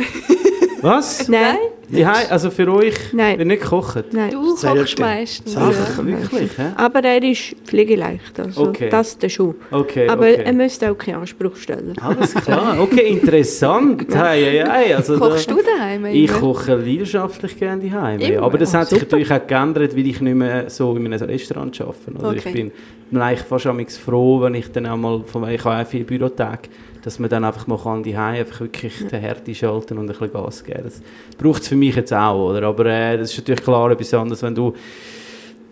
Was? Nein, Die Hei, also für euch, Nein. wenn nicht kocht? Nein. Du Selten. kochst meistens. Selten. Ja. Ach, wirklich, hä? Aber er ist pflegeleicht, also Okay. das der schon. Okay, Aber okay. er müsste auch keinen Anspruch stellen. Alles klar, okay, interessant. Hei, hei, hei. Also Kochst da, du daheim? Ich koche leidenschaftlich gerne daheim. Aber das Ah, hat sich super. natürlich auch geändert, weil ich nicht mehr so in einem Restaurant arbeite. Oder? Okay. Ich bin eigentlich fast am froh, wenn ich dann auch mal, von, ich habe auch viele Bürotage, dass man dann einfach mal kann daheim einfach wirklich den Härte schalten und ein bisschen Gas geben. Das braucht es für mich jetzt auch, oder? Aber äh, das ist natürlich klar etwas anderes, wenn du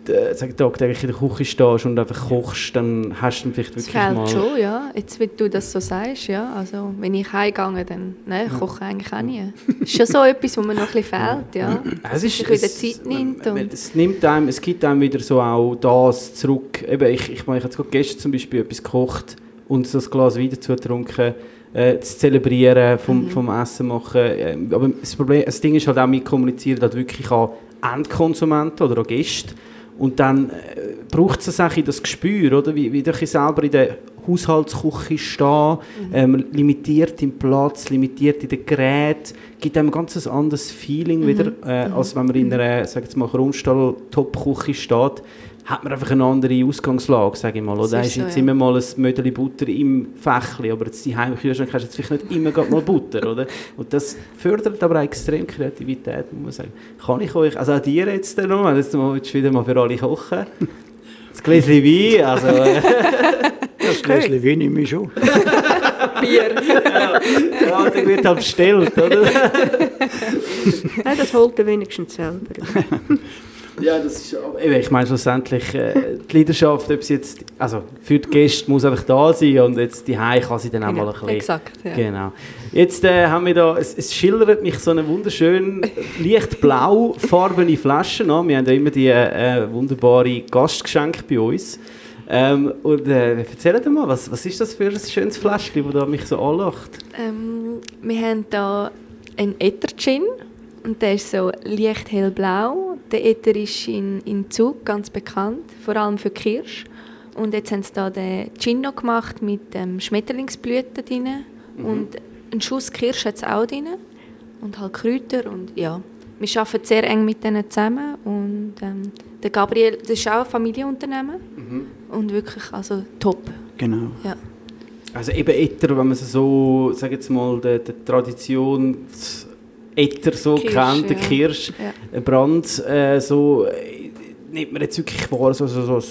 äh, sag, tagtäglich in der Küche stehst und einfach kochst, dann hast du vielleicht Das wirklich fehlt mal... schon, ja. Jetzt, wenn du das so sagst, ja. Also, wenn ich heimgehe, dann nein, ich koche eigentlich auch nie. ist schon so etwas, was mir noch ein bisschen fehlt, ja. Es ist, wieder es- Zeit nimmt und- Es, nimmt einem, es gibt einem wieder so auch das zurück. Eben, ich, ich meine, ich habe jetzt gestern zum Beispiel etwas gekocht und so ein Glas Wein dazu getrunken, äh, zu zelebrieren, vom, Mhm. vom Essen machen. Äh, aber das, Problem, das Ding ist halt auch, wir kommunizieren halt wirklich an Endkonsumenten oder an Gäste. Und dann äh, braucht es auch das Gespür, oder? Wie, wie ich selber in der Haushaltsküche stehe, ähm, limitiert im Platz, limitiert in den Geräten, gibt einem ganz ein anderes Feeling wieder, äh, als wenn man in einer, sag jetzt mal, Grundstall-Top-Küche steht, hat man einfach eine andere Ausgangslage, sage ich mal. Oder ist hast so, jetzt ja. immer mal ein Mödeli Butter im Fächli, aber jetzt die Heimkühlschrank hast du jetzt vielleicht nicht immer gerade mal Butter, oder? Und das fördert aber auch extrem Kreativität, muss man sagen. Kann ich euch, also auch dir jetzt noch, wenn jetzt mal du wieder mal für alle kochen, das Gläschen Wein, also äh, Das Gläschen Wein nehme ich schon. ja, dann wird halt bestellt, oder? Nein, das holt er wenigstens selber. Ja, das ist, ich meine schlussendlich, äh, die Leidenschaft, ob sie jetzt, also für die Gäste muss einfach da sein und jetzt die Hause kann sie dann auch mal ein bisschen... Exakt, ja. Genau. Jetzt äh, haben wir da, es, es schildert mich so eine wunderschön leicht blau farbene Flasche an. Wir haben ja immer die äh, wunderbare Gastgeschenke bei uns. Ähm, und äh, erzähl dir mal, was, was ist das für ein schönes Fläschchen, das da mich so anlacht? Ähm, wir haben hier einen Ether-Gin und der ist so leicht hellblau. Der Ether ist in, in Zug ganz bekannt, vor allem für Kirsch. Und jetzt haben sie da den Gin noch gemacht mit ähm, Schmetterlingsblüten drin und einen Schuss Kirsch hat es auch drin und halt Kräuter und ja. Wir arbeiten sehr eng mit denen zusammen und ähm, der Gabriel, das ist auch ein Familienunternehmen und wirklich also top. Genau. Ja. Also eben Etter, wenn man so, sag jetzt mal, der, der Tradition Etter so Kirsch, kennt, der ja. Kirsch, Ja. Brand, äh, so äh, nimmt man jetzt wirklich wahr, so, so, so eine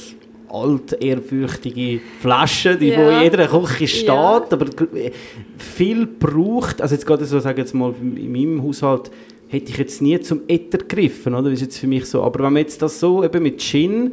alte, ehrfürchtige Flasche, die wo Ja. in jeder Küche steht, Ja. aber äh, viel braucht, also jetzt gerade so, sag jetzt mal, in meinem Haushalt hätte ich jetzt nie zum Etter gegriffen, oder? Das ist jetzt für mich so, aber wenn man jetzt das so eben mit Gin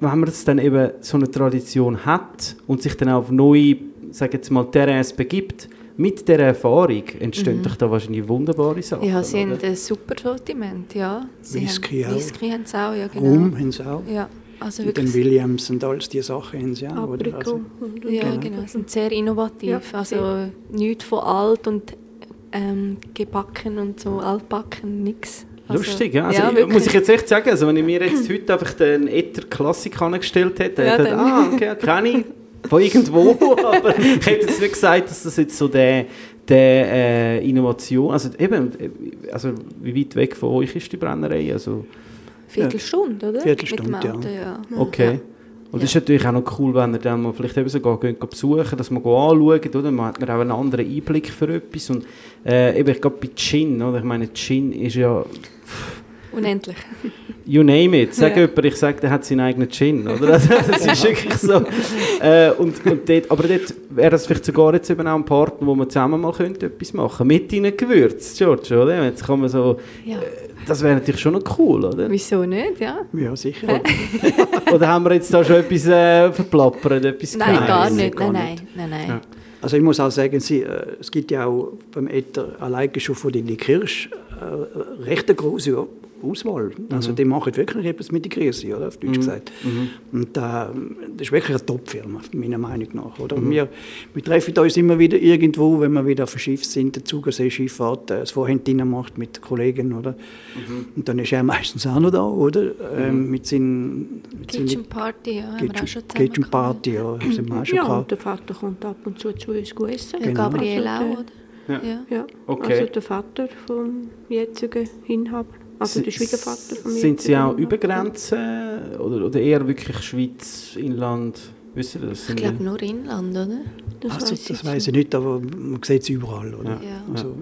wenn man das dann eben so eine Tradition hat und sich dann auf neue, sag jetzt mal, Terrains begibt, mit dieser Erfahrung entstehen doch da wahrscheinlich wunderbare Sachen. Mhm. Ja, sie oder? haben ein super Sortiment, ja. Sie Whisky haben, auch. Whisky haben sie auch, ja genau. Rum haben sie auch. Ja, also Mit den. Williams und all diese Sachen haben sie auch. Oder? Also, Ja, Genau. genau. Sie sind sehr innovativ. Ja, also nichts von alt und ähm, gebacken und so altbacken, nix. Also, Lustig, ja. Also, ich- wirklich. muss ich jetzt echt sagen, also wenn ich mir jetzt heute einfach den Ether Klassik angestellt hätte, Ja, hätte ich gedacht, ah, okay, kenne ich von irgendwo, aber ich hätte jetzt nicht gesagt, dass das jetzt so der, der äh, Innovation, also eben, also wie weit weg von euch ist die Brennerei? Also, Viertelstunde, oder? Viertelstunde, Mit dem Auto, ja. Okay. Und es ist natürlich auch noch cool, wenn ihr dann mal vielleicht eben sogar geht, geht besuchen dass man anschaut, oder? Man hat man auch einen anderen Einblick für etwas. Und äh, eben, ich glaube bei Gin, oder? Ich meine, Gin ist ja, Unendlich. you name it. Sag Ja. jemand, ich sage, der hat seinen eigenen Gin, oder? Also, das ist wirklich so. Äh, und, und dort, aber dort wäre das vielleicht sogar jetzt eben auch ein Partner, wo man zusammen mal könnte etwas machen Mit deinen Gewürzen, George, oder? Jetzt kann man so, Ja. das wäre natürlich schon noch cool, oder? Wieso nicht, ja? ja, sicher. Oder haben wir jetzt da schon etwas äh, verplappert, etwas Nein, gar nicht. gar nein, nicht. nein, nein, nein. Ja. Also ich muss auch sagen, sie, äh, es gibt ja auch beim Ether alleine schon von den Kirsch äh, recht eine große Auswahl. Also die machen wirklich etwas mit der Krise, oder, auf Deutsch gesagt. Und äh, das ist wirklich eine Top-Firma, meiner Meinung nach. Oder? Wir, wir treffen uns immer wieder irgendwo, wenn wir wieder auf dem Schiff sind, der Zugersee-Schifffahrt, äh, das Vorhändchen macht mit Kollegen. Oder? Und dann ist er meistens auch noch da, oder? Ähm, mit seinen, mit seinen Kitchen Party, ja, haben wir auch schon Kitchen Party, ja, sind wir auch schon Ja, gehabt. und der Vater kommt ab und zu zu uns essen. Genau. Gabriel auch, der- oder? Ja. Ja. Ja. Okay. Also der Vater vom jetzigen Inhaber. Also der Schwiegervater vom Sind Sie auch über. Grenzen oder, oder eher wirklich Schweiz, Inland? Wissen Sie das? Ich glaube die- nur Inland, oder? Das Also, weiss das ich weiß ich nicht, aber man sieht es überall. Oder? Ja. Ja. Also,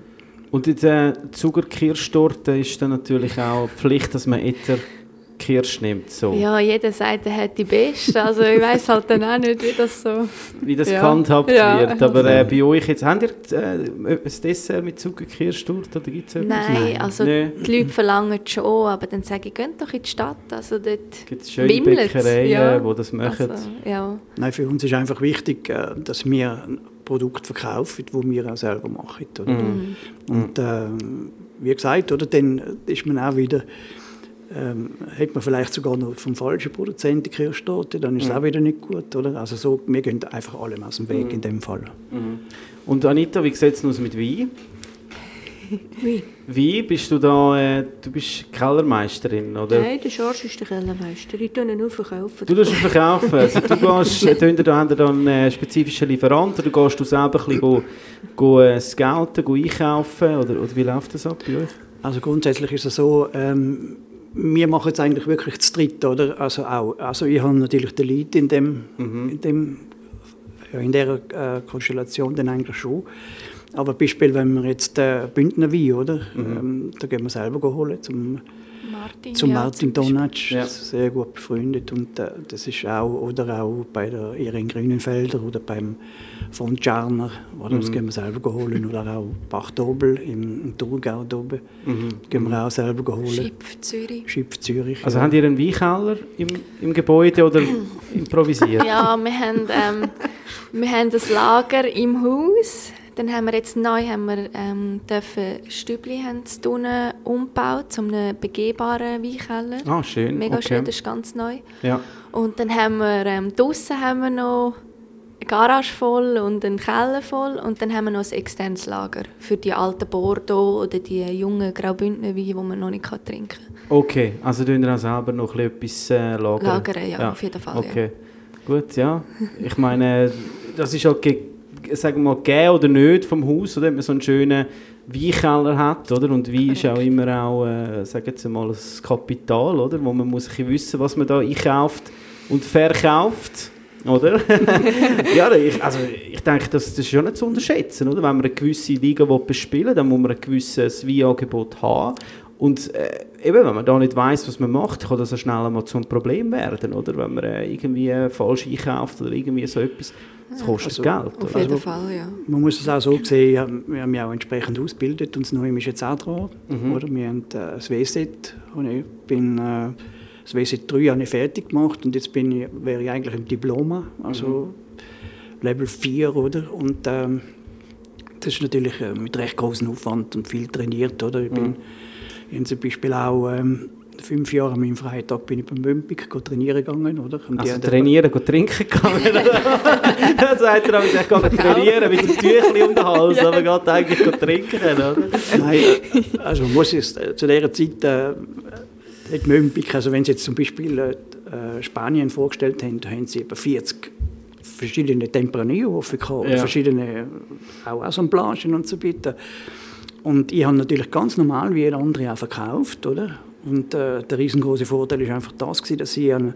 Und in der Zuckerkirschtorte ist dann natürlich auch Pflicht, dass man eher Kirsch nimmt. So. Ja, jeder sagt, er hat die Beste. Also ich weiß halt dann auch nicht, wie das so... wie das Ja. gehandhabt Ja. wird. Aber äh, bei euch jetzt, habt ihr äh, ein Dessert mit Zuckerkirschtorte oder gibt es etwas? Nein, also Nein. die Leute verlangen es schon, aber dann sage ich, geht doch in die Stadt. Also dort Gibt es schöne wimmelt's, Bäckereien, ja. die das machen? Also, ja. nein, für uns ist einfach wichtig, äh, dass wir ein Produkt verkaufen, das wir auch selber machen. Oder? Mhm. Und ähm, wie gesagt, oder, dann ist man auch wieder, ähm, hat man vielleicht sogar noch vom falschen Produzenten die Kirschtorte, dann ist es auch wieder nicht gut. Oder? Also so, wir gehen einfach allem aus dem Weg in dem Fall. Und Anita, wie sieht es aus mit Wein? Wie? Wein, bist du da, äh, du bist Kellermeisterin, oder? Nein, der Schorsch ist der Kellermeister. Ich tue ihn nur verkaufen. Du tust ihn verkaufen. Also du gehst, äh, da, ihr dann einen spezifischen Lieferanten oder gehst du selber ein bisschen go, go, äh, scouten, go einkaufen? Oder, oder wie läuft das ab bei euch? Also grundsätzlich ist es so, ähm, wir machen es eigentlich wirklich zu dritt, oder? Also auch, also ich habe natürlich den Lead in dem, in dem, ja, in der äh, Konstellation dann eigentlich schon. Aber Beispiel, wenn wir jetzt äh, Bündner Wein, oder? Ähm, da gehen wir selber holen zum, Martin, zum ja, Martin Beispiel. Donatsch, Ja. sehr gut befreundet und äh, das ist auch oder auch bei der Irene Grünenfelder oder beim von Czarner, oder das gehen wir selber holen oder auch Bachdobel im, im Thurgau oben, gehen wir auch selber holen. Schipf, Zürich. Schiff Zürich. Also ja. habt ihr einen Weinkeller im, im Gebäude oder improvisiert? Ja, wir haben, ähm, wir haben das Lager im Haus. Dann haben wir jetzt neu haben wir, ähm, dürfen Stübli haben umgebaut zu einem begehbaren Weinkeller. Ah, schön. Mega okay. schön, das ist ganz neu. Ja. Und dann haben wir ähm, draussen haben wir noch eine Garage voll und einen Keller voll und dann haben wir noch ein externes Lager für die alten Bordeaux oder die jungen Graubündner Weine, die man noch nicht trinken kann. Okay, also tun ihr auch selber noch etwas äh, lagern? Lagern, ja, auf jeden Fall, ja. Okay, gut, ja. Ich meine, das ist halt, ge- sagen wir mal, gegeben oder nicht vom Haus, oder? Wenn man so einen schönen Weinkeller hat, oder? Und Wein ist auch immer auch, äh, sagen wir mal, ein Kapital, oder? Wo man muss ein wissen, was man da einkauft und verkauft. Oder? ja, ich, also ich denke, das, das ist schon nicht zu unterschätzen. Oder? Wenn man eine gewisse Liga bespielen will, dann muss man ein gewisses Weinangebot haben. Und äh, eben, wenn man da nicht weiß, was man macht, kann das auch schnell mal zum Problem werden. Oder? Wenn man äh, irgendwie äh, falsch einkauft oder irgendwie so etwas, das kostet Also, Geld. Auf Oder? jeden Fall, ja. Man muss es auch so sehen, wir haben ja auch entsprechend ausgebildet und das Neue ist jetzt auch dran. Oder? Wir haben äh, das WSET, und ich bin, äh, das WSET 3 habe ich fertig gemacht und jetzt bin ich, wäre ich eigentlich im Diploma, also Level 4, oder? Und ähm, das ist natürlich äh, mit recht großem Aufwand und viel trainiert, oder? Ich bin ich habe zum Beispiel auch ähm, fünf Jahre an meinem Freitag bin ich beim go trainieren gegangen, oder? Und Also trainieren, gehen trinken gegangen. Dann sagt er, aber ich gehe trainieren mit dem Tüchli um den Hals, aber geht eigentlich gehen trinken, oder? Nein, also muss es äh, zu dieser Zeit äh, hat Olympic, also wenn sie jetzt zum Beispiel äh, äh, Spanien vorgestellt haben, haben sie etwa 40 verschiedene Tempranillo-Hofe gehabt, Ja. verschiedene äh, auch Assemblagen und so weiter. Und ich habe natürlich ganz normal wie jeder andere auch verkauft, oder? Und äh, der riesengroße Vorteil ist einfach das gewesen, dass ich eine,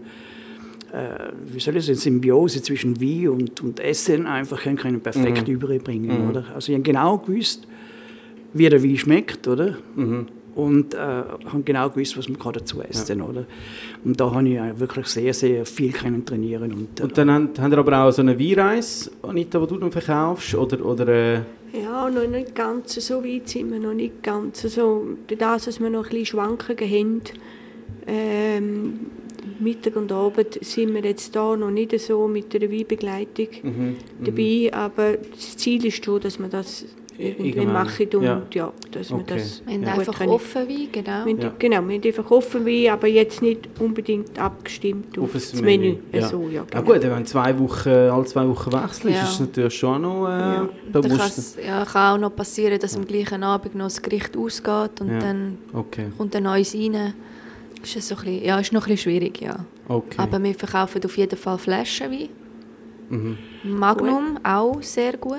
äh, wie soll ich sagen, Symbiose zwischen Wein und, und Essen einfach können, perfekt überbringen, oder? Also ich habe genau gewusst, wie der Wein schmeckt, oder? Und äh, habe genau gewusst, was man gerade dazu essen, oder? Und da habe ich äh, wirklich sehr, sehr viel können trainieren und, äh, Und dann haben, haben ihr aber auch so eine Weinreise, Anita, die du dann verkaufst? Oder, oder äh, Ja, noch nicht ganz so weit sind wir noch nicht ganz so. Durch das, dass wir noch ein bisschen Schwankungen haben, ähm, Mittag und Abend sind wir jetzt da noch nicht so mit der Weinbegleitung Mhm, dabei, aber das Ziel ist schon, dass wir das irgendwie machen und ja. ja, dass wir Okay. das Wir haben gut einfach können. offen Wein, genau. Wir Ja. Genau, wir haben einfach offen Wein, aber jetzt nicht unbedingt abgestimmt auf, ein das Menü. Ja. So, ja, ja genau. gut, wenn zwei Wochen, alle zwei Wochen wechselst, Ja. ist es natürlich schon noch... Äh, Ja. kann's- ja, kann auch noch passieren, dass am gleichen Abend noch das Gericht ausgeht und Ja. dann okay, kommt ein neues rein. Ist es so ein bisschen, ja, ist noch ein bisschen schwierig, ja. okay. Aber wir verkaufen auf jeden Fall Flaschenwein. Magnum auch sehr gut.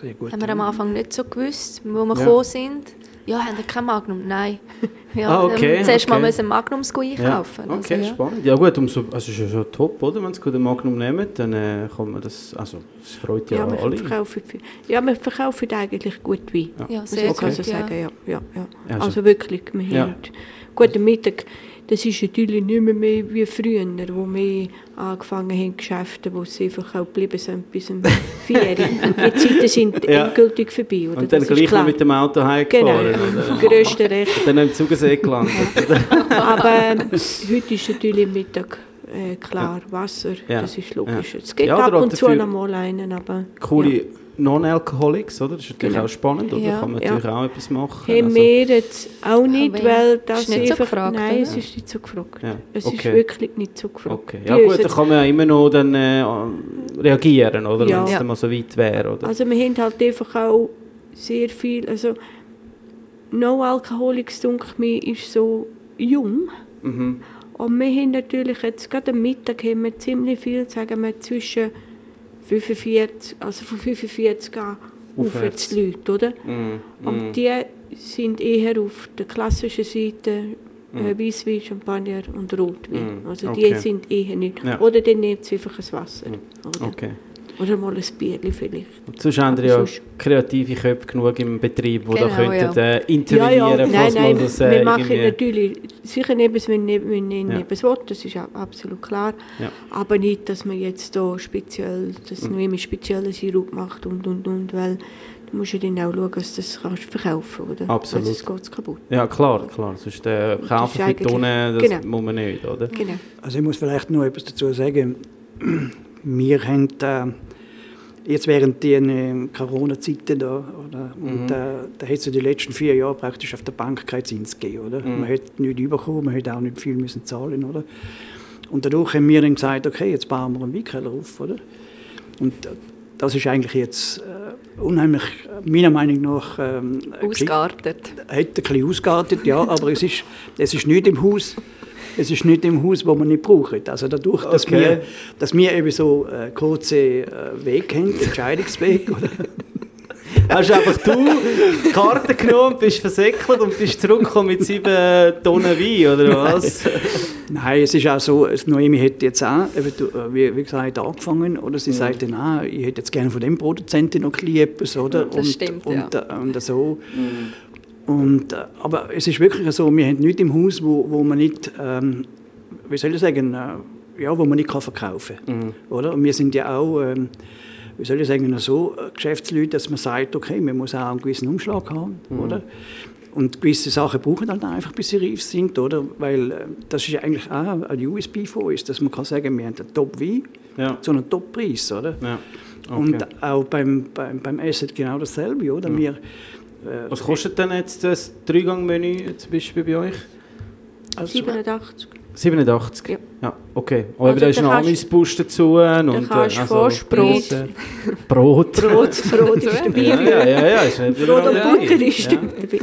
Sehr gut. Haben wir am Anfang nicht so gewusst, wo wir Ja. gekommen sind. Ja, haben wir kein Magnum? Nein. Ja, Ah, okay, ähm, zuerst mal okay. müssen Magnums einkaufen. Ja. Okay, also, ja. spannend. Ja gut, umso, also ist ja schon top, oder? Wenn Sie gut den Magnum nehmen, dann äh, kann man das, also das freut ja, Ja, wir alle. verkaufen, ja, wir verkaufen eigentlich gut Wein. Ja, Muss sehr also gut. sagen, Ja. ja. Ja, ja. Also- Also wirklich, wir Ja. haben guten Mittag. Das ist natürlich nicht mehr, mehr wie früher, wo wir angefangen haben, Geschäfte, wo sie einfach auch geblieben sind bis um vier. Die Zeiten sind Ja. endgültig vorbei, oder? Und dann Das gleich noch mit dem Auto Genau, heimgefahren. oder? grösste Recht. Dann im Zugesee gelandet. Aber ähm, heute ist natürlich Mittag äh, klar, Wasser, Ja. das ist logisch. Ja. Es geht Ja, ab und zu noch mal einen, aber Coole Non-Alcoholics, oder? Das ist natürlich Genau. auch spannend, oder? Ja. Kann man Ja. natürlich auch etwas machen. haben Also- wir jetzt auch nicht, Aber weil das ist nicht so gefragt, nein, oder? es ist nicht so gefragt. Ja, Es ist okay. wirklich nicht so gefragt. Okay. Ja gut, dann kann man ja immer noch dann, äh, reagieren, oder? Ja. Wenn es Ja. dann mal so weit wäre, oder? Also wir haben halt einfach auch sehr viel, also No Alcoholics, denke mir, ist so jung. Mhm. Und wir haben natürlich jetzt, gerade am Mittag haben wir ziemlich viel, sagen wir zwischen 45, also von 45 an Aufwärts. Leute, oder? Mhm. Und die sind eher auf der klassischen Seite äh, Weißwein, Champagner und Rotwein. Mm, Also okay. die sind eher nicht. Ja. Oder dann nimmt sie einfach ein Wasser. Oder, Okay. Oder mal ein Bierchen vielleicht. Und sonst haben ja sonst- kreative Köpfe genug im Betrieb, die da Genau, könnten ja. äh, intervenieren, falls nein, mal nein, das äh, wir machen irgendwie... natürlich sicher neben es, wenn neben, wenn neben Ja. es will, das ist auch absolut klar. Ja. Aber nicht, dass man jetzt da speziell, dass Mhm. nur immer speziellen Sirup macht und und und, weil du musst ja dann auch schauen, dass du das kannst verkaufen, oder? Absolut. Sonst geht es kaputt. Ja, klar, klar. Sonst äh, kaufen für Tonnen, das genau. muss man nicht, oder? Genau. Also ich muss vielleicht noch etwas dazu sagen. Wir haben äh, jetzt während den äh, Corona-Zeiten da, oder, und Mhm. äh, da hat es ja die letzten vier Jahre praktisch auf der Bank keinen Zins gegeben, oder? Mhm. Man hat nichts bekommen, man hat auch nicht viel müssen zahlen, oder? Und dadurch haben wir dann gesagt, okay, jetzt bauen wir einen Weinkeller auf, oder? Und das ist eigentlich jetzt äh, unheimlich, äh, meiner Meinung nach, ähm, Ausgeartet. hat ein bisschen ausgeartet, ja, aber es ist, es ist nicht im Haus, es ist nicht im Haus, wo man nicht braucht. Also dadurch, dass, Okay. wir, dass wir eben so äh, kurze äh, Weg haben, Entscheidungsweg, oder? Hast einfach du die Karte genommen, bist versäckelt und bist zurückgekommen mit sieben Tonnen Wein, oder was? Nein, es ist auch so, es Noemi hat jetzt auch, du, äh, wie, wie gesagt, angefangen, oder sie sagt dann auch, ich hätte jetzt gerne von dem Produzenten noch ein bisschen etwas, oder? Das und, stimmt, und, ja. äh, und so. Und, äh, aber es ist wirklich so, wir haben nichts im Haus, wo, wo man nicht, ähm, wie soll ich sagen, äh, ja, wo man nicht kann verkaufen kann. Oder? Und wir sind ja auch, ähm, wie soll ich sagen, so äh, Geschäftsleute, dass man sagt, okay, man muss auch einen gewissen Umschlag haben. Oder? Und gewisse Sachen brauchen halt einfach, bis sie reif sind, oder? Weil äh, das ist ja eigentlich auch ein USB von uns, dass man kann sagen, wir haben einen Top-Wein Ja. zu einem Top-Preis, oder? ja. Okay. Und auch beim, beim, beim Essen genau dasselbe, oder? Wir, äh, Was kostet denn jetzt das Dreigang-Menü zum Beispiel bei euch? also, 87. 87? Ja. Ja, okay. Aber Also da ist noch kannst- Amüsbus dazu. Und, äh, kannst du also Vorspeise- Brot. Brot, Brot ist dabei. Ja, ja, ja, ja. Ist Brot und. Butter ist ja. dabei.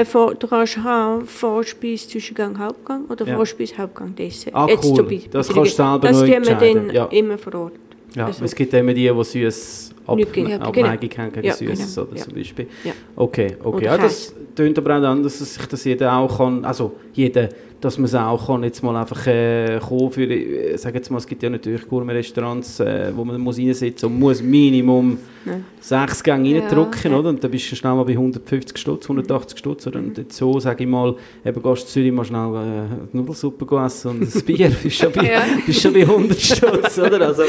Äh, vor, du kannst haben Vorspeise, Zwischengang, Hauptgang oder Ja. Vorspeise, Hauptgang, Dessert. Ah, Jetzt cool. so bei- Das kannst du selber Das tun wir dann ja. immer vor Ort. Ja, Also- es gibt immer die, die süß ab ja, Abneigung genau. haben gegen Ja, Süßes, genau. oder Ja. zum Beispiel. Ja. Okay, okay. Ja, das tönt aber auch an, dass sich das jeder auch kann, also jeder, dass man es auch kann, jetzt mal einfach äh, kommen für, äh, sag jetzt mal, es gibt ja natürlich Gourmet-Restaurants, äh, wo man muss reinsitzen und muss Minimum Nein. sechs Gänge Ja, reindrücken, ja. oder? Und dann bist du schnell mal bei 150 Stutz, 180 Stutz, oder? Und jetzt so, sage ich mal, eben gehst du in Zürich mal schnell äh, Nudelsuppe essen und ein Bier, bist schon bei, Ja. bist schon bei 100 Stutz, oder? Also, äh,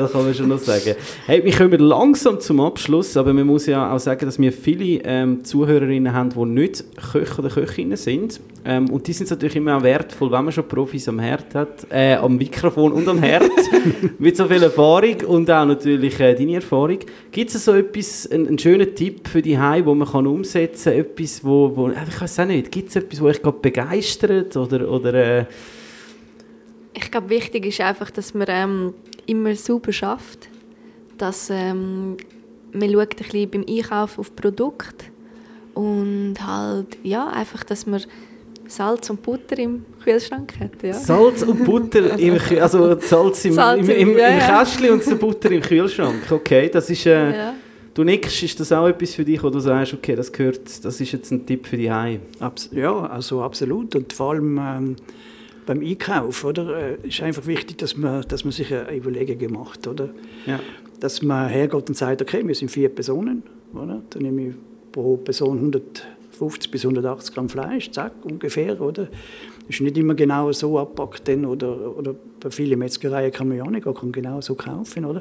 da kann man schon noch sagen. Hey, wir kommen langsam zum Abschluss, aber man muss ja auch sagen, dass wir viele ähm, Zuhörerinnen haben, die nicht Köche oder Köchinnen sind. Ähm, und die sind natürlich immer auch wertvoll, wenn man schon Profis am Herd hat, äh, am Mikrofon und am Herd, mit so viel Erfahrung und auch natürlich äh, deine Erfahrung. Gibt es so etwas, einen, einen schönen Tipp für die Heim, wo man kann umsetzen kann? Etwas, wo, wo äh, ich weiß auch nicht, gibt es etwas, wo euch gerade begeistert oder, oder äh, Ich glaube, wichtig ist einfach, dass man ähm, immer sauber schafft. Dass ähm, man schaut ein bisschen beim Einkaufen auf Produkt und halt, ja, einfach, dass man Salz und Butter im Kühlschrank hat. Ja. Salz und Butter im Kü- also Salz im, Salz im, im, im- im. Kästchen und die Butter im Kühlschrank. Okay, das ist... Äh, Ja. Du nickst, ist das auch etwas für dich, wo du sagst, okay, das gehört, das ist jetzt ein Tipp für die Heim. Abs ja, also absolut. Und vor allem ähm, beim Einkauf oder, äh, ist einfach wichtig, dass man, dass man sich eine Überlegungen macht. Oder? Ja. Dass man hergeht und sagt, okay, wir sind vier Personen. Oder? Dann nehme ich pro Person 150 bis 180 Gramm Fleisch, zack, ungefähr. Oder? Ist nicht immer genau so abgepackt. Dann, oder, oder bei vielen Metzgereien kann man ja auch nicht kann genau so kaufen. Oder?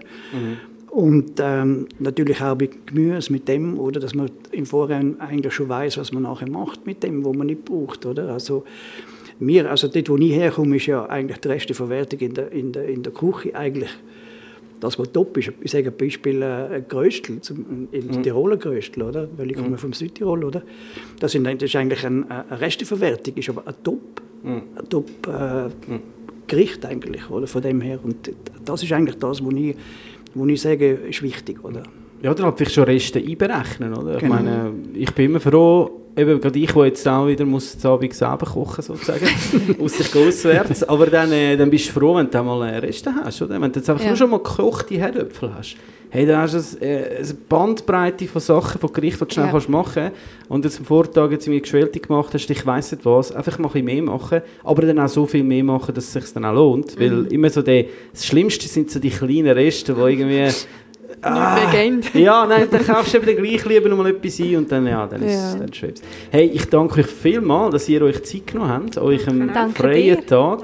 Und ähm, natürlich auch bei Gemüse mit dem, oder, dass man im Vorhinein eigentlich schon weiß, was man nachher macht mit dem, wo man nicht braucht. Oder? Also, mir, also dort, wo ich herkomme, ist ja eigentlich die Resteverwertung in der, in der, in der Küche eigentlich das, was top ist. Ich sage ein Beispiel äh, ein Gröstel, zum, ein Tiroler Gröstel, oder? weil ich komme vom Südtirol. Oder? Das, sind, das ist eigentlich ein, eine Resteverwertung, ist aber ein top, ein top äh, Gericht eigentlich, oder? von dem her. Und das ist eigentlich das, was ich, wo ich sage, ist wichtig. Oder? Ja, dann halt vielleicht schon Reste einberechnen, oder? Ich Genau. meine, ich bin immer froh, eben gerade ich, der jetzt auch wieder muss zu Abend selber kochen sozusagen, aus sich auswärts, aber dann, äh, dann bist du froh, wenn du mal äh, Reste hast, oder? Wenn du jetzt einfach Ja. nur schon mal gekochte Herdöpfel hast. Hey, dann hast du äh, eine Bandbreite von Sachen, von Gerichten, die du schnell Ja. kannst machen und jetzt am Vortag jetzt irgendwie Geschwälte gemacht hast, ich weiss nicht was, einfach mal ein bisschen mehr machen, aber dann auch so viel mehr machen, dass es sich dann auch lohnt, weil immer so der, das Schlimmste sind so die kleinen Reste, die irgendwie Ah. Nicht mehr ja, nein, dann kaufst du eben gleich lieber noch mal etwas ein und dann, ja, dann ist Ja. dann schwebst. Hey, ich danke euch vielmals, dass ihr euch Zeit genommen habt, euch Danke freien dir. Tag,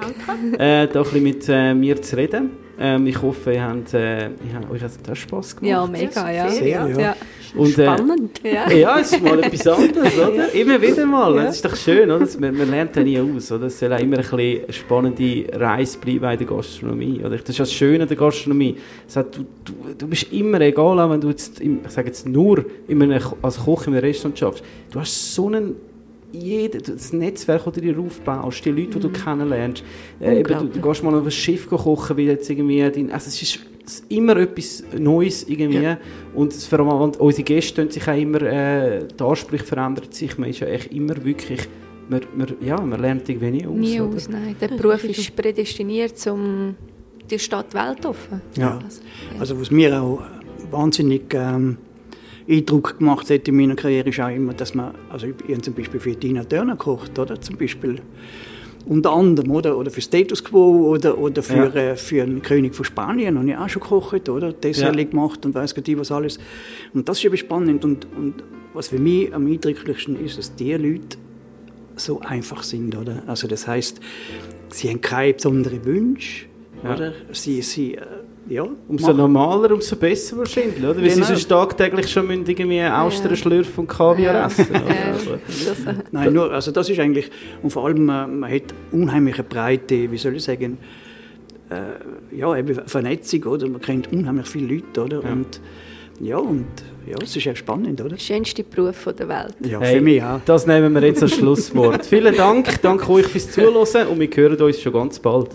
äh, da ein bisschen mit äh, mir zu reden. Ähm, ich hoffe, ihr habt, äh, euch hat das Spass gemacht. Ja, mega, ja. Sehr, ja. ja. Und, äh, Spannend. ja. ja, es ist mal etwas anderes, oder? Immer wieder mal. Das ist doch schön, oder? Man, man lernt ja nie aus, oder? Es soll auch immer ein bisschen eine spannende Reise bleiben in der Gastronomie, oder? Das ist das Schöne an der Gastronomie. Es hat, du, du, du bist immer, egal, auch wenn du jetzt, ich sage jetzt nur einem, als Koch in einem Restaurant schaffst, du hast so einen jeder, das Netzwerk, das du dir aufbaust, die Leute, die du kennenlernst. Äh, eben, du, du gehst mal auf ein Schiff kochen, wie jetzt irgendwie dein, also es ist, immer etwas Neues irgendwie und es, vor allem, und unsere Gäste tun sich auch immer, äh, die Ansprüche verändern sich, man ist ja echt immer wirklich, man, man, ja, man lernt irgendwie nie aus. Nie oder? aus, nein. Der Beruf ist prädestiniert, um die Stadt Welt offen. Ja. Also, Also was mir auch wahnsinnig ähm, Eindruck gemacht hat in meiner Karriere ist auch immer, dass man, also ich habe zum Beispiel für Tina Turner gekocht, oder? Zum Beispiel unter anderem, oder? Oder für Status Quo oder, oder für, Ja. äh, für einen König von Spanien habe ich auch schon gekocht, oder? Dessert Ja. gemacht und weiß Gott was alles. Und das ist eben spannend und, und was für mich am eindrücklichsten ist, dass die Leute so einfach sind, oder? Also das heißt, sie haben keine besonderen Wünsche, Ja. oder? Sie, sie, äh, ja, Umso machen- normaler, umso besser wahrscheinlich, oder? Weil sie Genau. sonst tagtäglich schon müssen irgendwie Austern schlürfen und Kaviar Ja. essen. Ja. Also, äh, Nein, nur, also das ist eigentlich, und vor allem, man, man hat unheimliche Breite, wie soll ich sagen, äh, ja, eben Vernetzung, oder? Man kennt unheimlich viele Leute, oder? Ja. Und ja, und ja, es ist echt spannend, oder? der schönste Beruf von der Welt. Ja, Hey, für mich auch. Das nehmen wir jetzt als Schlusswort. Vielen Dank, danke euch fürs Zuhören und wir hören uns schon ganz bald.